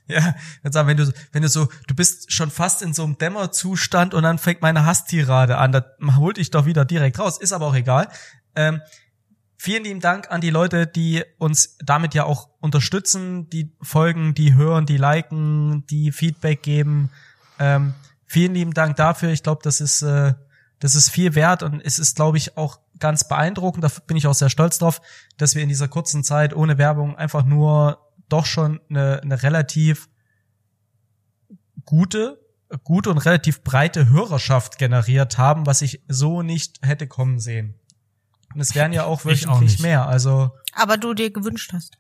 Ja, jetzt sagen, wenn du, wenn du so, du bist schon fast in so einem Dämmerzustand und dann fängt meine Hasstirade an, das holt dich doch wieder direkt raus, ist aber auch egal. Ähm, vielen lieben Dank an die Leute, die uns damit ja auch unterstützen, die folgen, die hören, die liken, die Feedback geben. Ähm, vielen lieben Dank dafür. Ich glaube, das ist, äh, das ist viel wert und es ist, glaube ich, auch ganz beeindruckend. Da bin ich auch sehr stolz drauf, dass wir in dieser kurzen Zeit ohne Werbung einfach nur doch schon eine, eine relativ gute, gute und relativ breite Hörerschaft generiert haben, was ich so nicht hätte kommen sehen. Und es wären ja auch Ich auch mehr. Also Aber du dir gewünscht hast.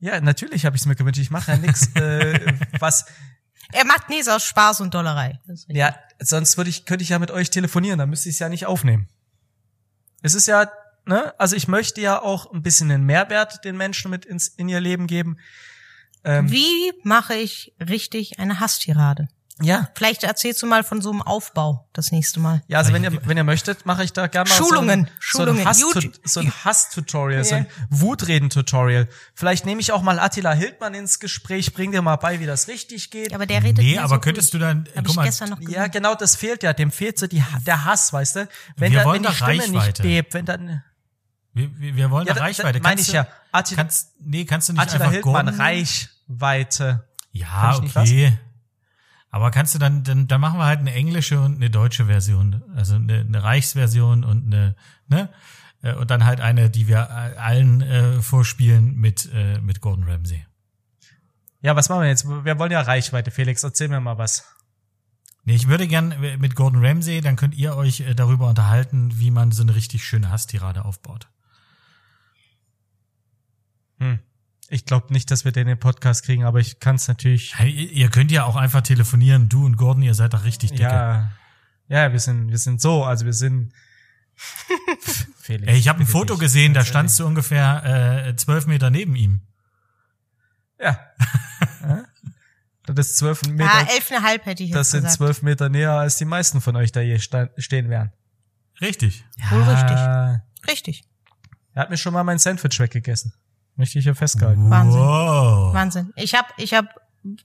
ja, natürlich habe ich es mir gewünscht. Ich mache ja nichts, äh, was Er macht nichts aus Spaß und Dollerei. Ja sonst würde ich könnte ich ja mit euch telefonieren, dann müsste ich es ja nicht aufnehmen. Es ist ja ne, also ich möchte ja auch ein bisschen den Mehrwert den Menschen mit ins in ihr Leben geben. Ähm, Wie mache ich richtig eine Hasstirade? Ja, Vielleicht erzählst du mal von so einem Aufbau das nächste Mal. Ja, also wenn ihr, wenn ihr möchtet, mache ich da gerne mal Schulungen, so ein, Schulungen, so ein, Hass YouTube- so ein Hass-Tutorial, so ein. Wutreden-Tutorial. Vielleicht nehme ich auch mal Attila Hildmann ins Gespräch, bring dir mal bei, wie das richtig geht. Ja, aber der redet Nee, aber so könntest gut. du dann, Hab guck ich mal, gestern noch ja, genau, das fehlt ja. Dem fehlt so die, der Hass, weißt du? Wenn, Wir da, wollen wenn die doch Stimme nicht Reichweite. bebt, wenn dann, wir, wir wir wollen Ja, da- Reichweite. meine Kannst ich du- ja. Attila- kannst, nee, kannst du nicht Attila einfach Hildmann? Reichweite. Ja, okay. Aber kannst du dann, dann, dann machen wir halt eine englische und eine deutsche Version. Also eine, eine Reichsversion und eine, ne? Äh, Und dann halt eine, die wir allen äh, vorspielen mit, äh, mit Gordon Ramsay. Ja, was machen wir jetzt? Wir wollen ja Reichweite, Felix. Erzähl mir mal was. Nee, ich würde gern äh, mit Gordon Ramsay, dann könnt ihr euch äh, darüber unterhalten, wie man so eine richtig schöne Hasstirade aufbaut. Hm. Ich glaube nicht, dass wir den in den Podcast kriegen, aber ich kann es natürlich Hey, ihr könnt ja auch einfach telefonieren. Du und Gordon, ihr seid doch richtig dicke. Ja, ja, wir sind, wir sind so, also wir sind. Felix, Ey, ich habe ein Foto dich. gesehen, da standst du ungefähr äh, zwölf Meter neben ihm. Ja. Ja? Das ist zwölf Meter. Ah, elfeinhalb hätte ich jetzt das sind zwölf Meter näher, als die meisten von euch da hier stehen werden. Richtig. Wohl richtig. Er Richtig. hat mir schon mal mein Sandwich weggegessen. Möchte ich ja festgehalten. Wahnsinn. Wow. Wahnsinn. Ich habe, ich habe,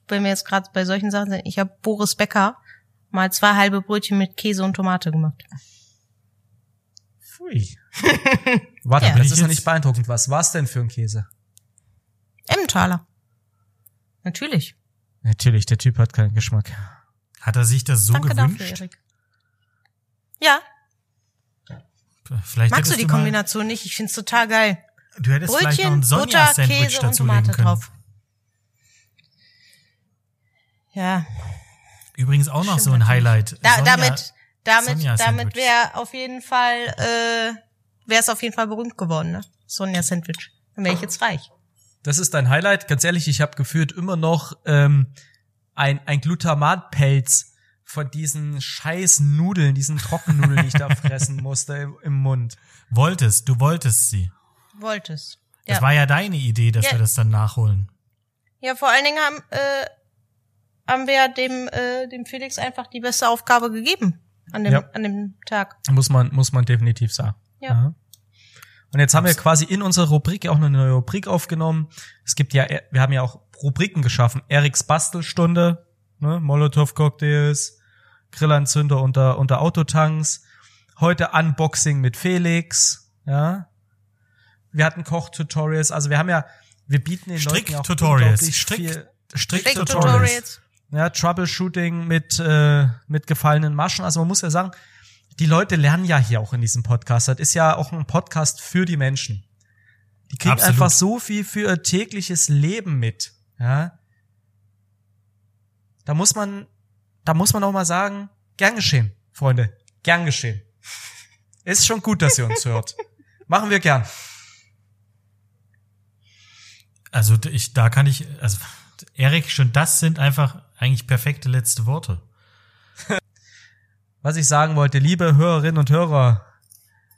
wenn wir jetzt gerade bei solchen Sachen sind, ich habe Boris Becker mal zwei halbe Brötchen mit Käse und Tomate gemacht. Pfui. Warte, Ja. das ist noch jetzt- nicht beeindruckend. Was war's denn für ein Käse? Emmentaler. Natürlich. Natürlich, der Typ hat keinen Geschmack. Hat er sich das so Danke dafür, gewünscht? Erik. Ja, Vielleicht magst du die Kombination nicht? Ich find's total geil. Du hättest vielleicht noch Brötchen, ein Sonja-Sandwich dazulegen Tomate können. drauf. Ja, Übrigens auch noch Stimmt so ein natürlich. Highlight. da, Sonja- damit, damit, Sonja damit wäre auf jeden Fall, äh, wäre es auf jeden Fall berühmt geworden, ne? Sonja Sandwich. Dann wäre ich jetzt reich. Das ist dein Highlight. Ganz ehrlich, ich habe gefühlt immer noch ähm, ein, ein Glutamatpelz von diesen scheiß Nudeln, diesen Trockennudeln, die ich da fressen musste im, im Mund. Wolltest, du wolltest sie. Wolltest. Das Ja. war ja deine Idee, dass Ja. wir das dann nachholen. Ja, vor allen Dingen haben, äh, haben wir dem, äh, dem Felix einfach die beste Aufgabe gegeben an dem, Ja. an dem Tag. Muss man, muss man definitiv sagen. Ja. Und jetzt haben wir quasi in unserer Rubrik auch eine neue Rubrik aufgenommen. Es gibt ja, wir haben ja auch Rubriken geschaffen. Eriks Bastelstunde, ne? Molotow-Cocktails, Grillanzünder unter, unter Autotanks. Heute Unboxing mit Felix, ja. Wir hatten Koch-Tutorials. Also wir haben ja, wir bieten den Leuten ja auch Strick-Tutorials. unglaublich Strick- viel, Strick-Tutorials. Tutorials. ja, Troubleshooting mit, äh, mit gefallenen Maschen. Also man muss ja sagen, die Leute lernen ja hier auch in diesem Podcast. Das ist ja auch ein Podcast für die Menschen. Die kriegen Absolut. einfach so viel für ihr tägliches Leben mit. Ja. Da muss man, da muss man auch mal sagen, gern geschehen, Freunde. Gern geschehen. Ist schon gut, dass ihr uns hört. Machen wir gern. Also ich, da kann ich, also Erik, schon das sind einfach eigentlich perfekte letzte Worte. Was ich sagen wollte, liebe Hörerinnen und Hörer,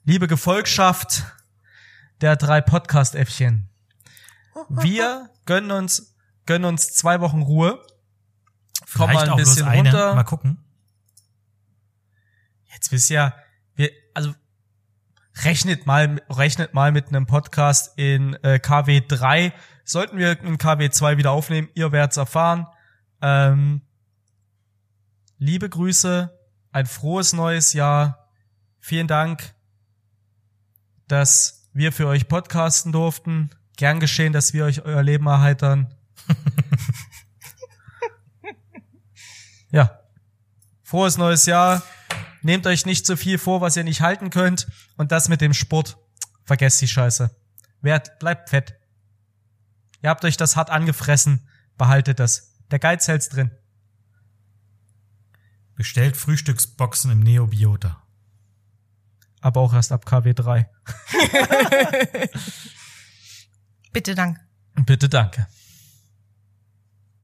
liebe Gefolgschaft der drei Podcast-Äffchen. Wir gönnen uns, gönnen uns zwei Wochen Ruhe. Kommen mal ein bisschen runter. Mal gucken. Jetzt wisst ihr, wir, also rechnet mal, rechnet mal mit einem Podcast in äh, KW 3. Sollten wir in KW 2 wieder aufnehmen, ihr werdet's erfahren. Ähm, liebe Grüße, ein frohes neues Jahr. Vielen Dank, dass wir für euch podcasten durften. Gern geschehen, dass wir euch euer Leben erheitern. ja. Frohes neues Jahr. Nehmt euch nicht so viel vor, was ihr nicht halten könnt. Und das mit dem Sport, vergesst die Scheiße. Wert, bleibt fett. Ihr habt euch das hart angefressen, behaltet das. Der Geiz hält's drin. Bestellt Frühstücksboxen im Neobiota. Aber auch erst ab KW 3. Bitte dank. Bitte danke.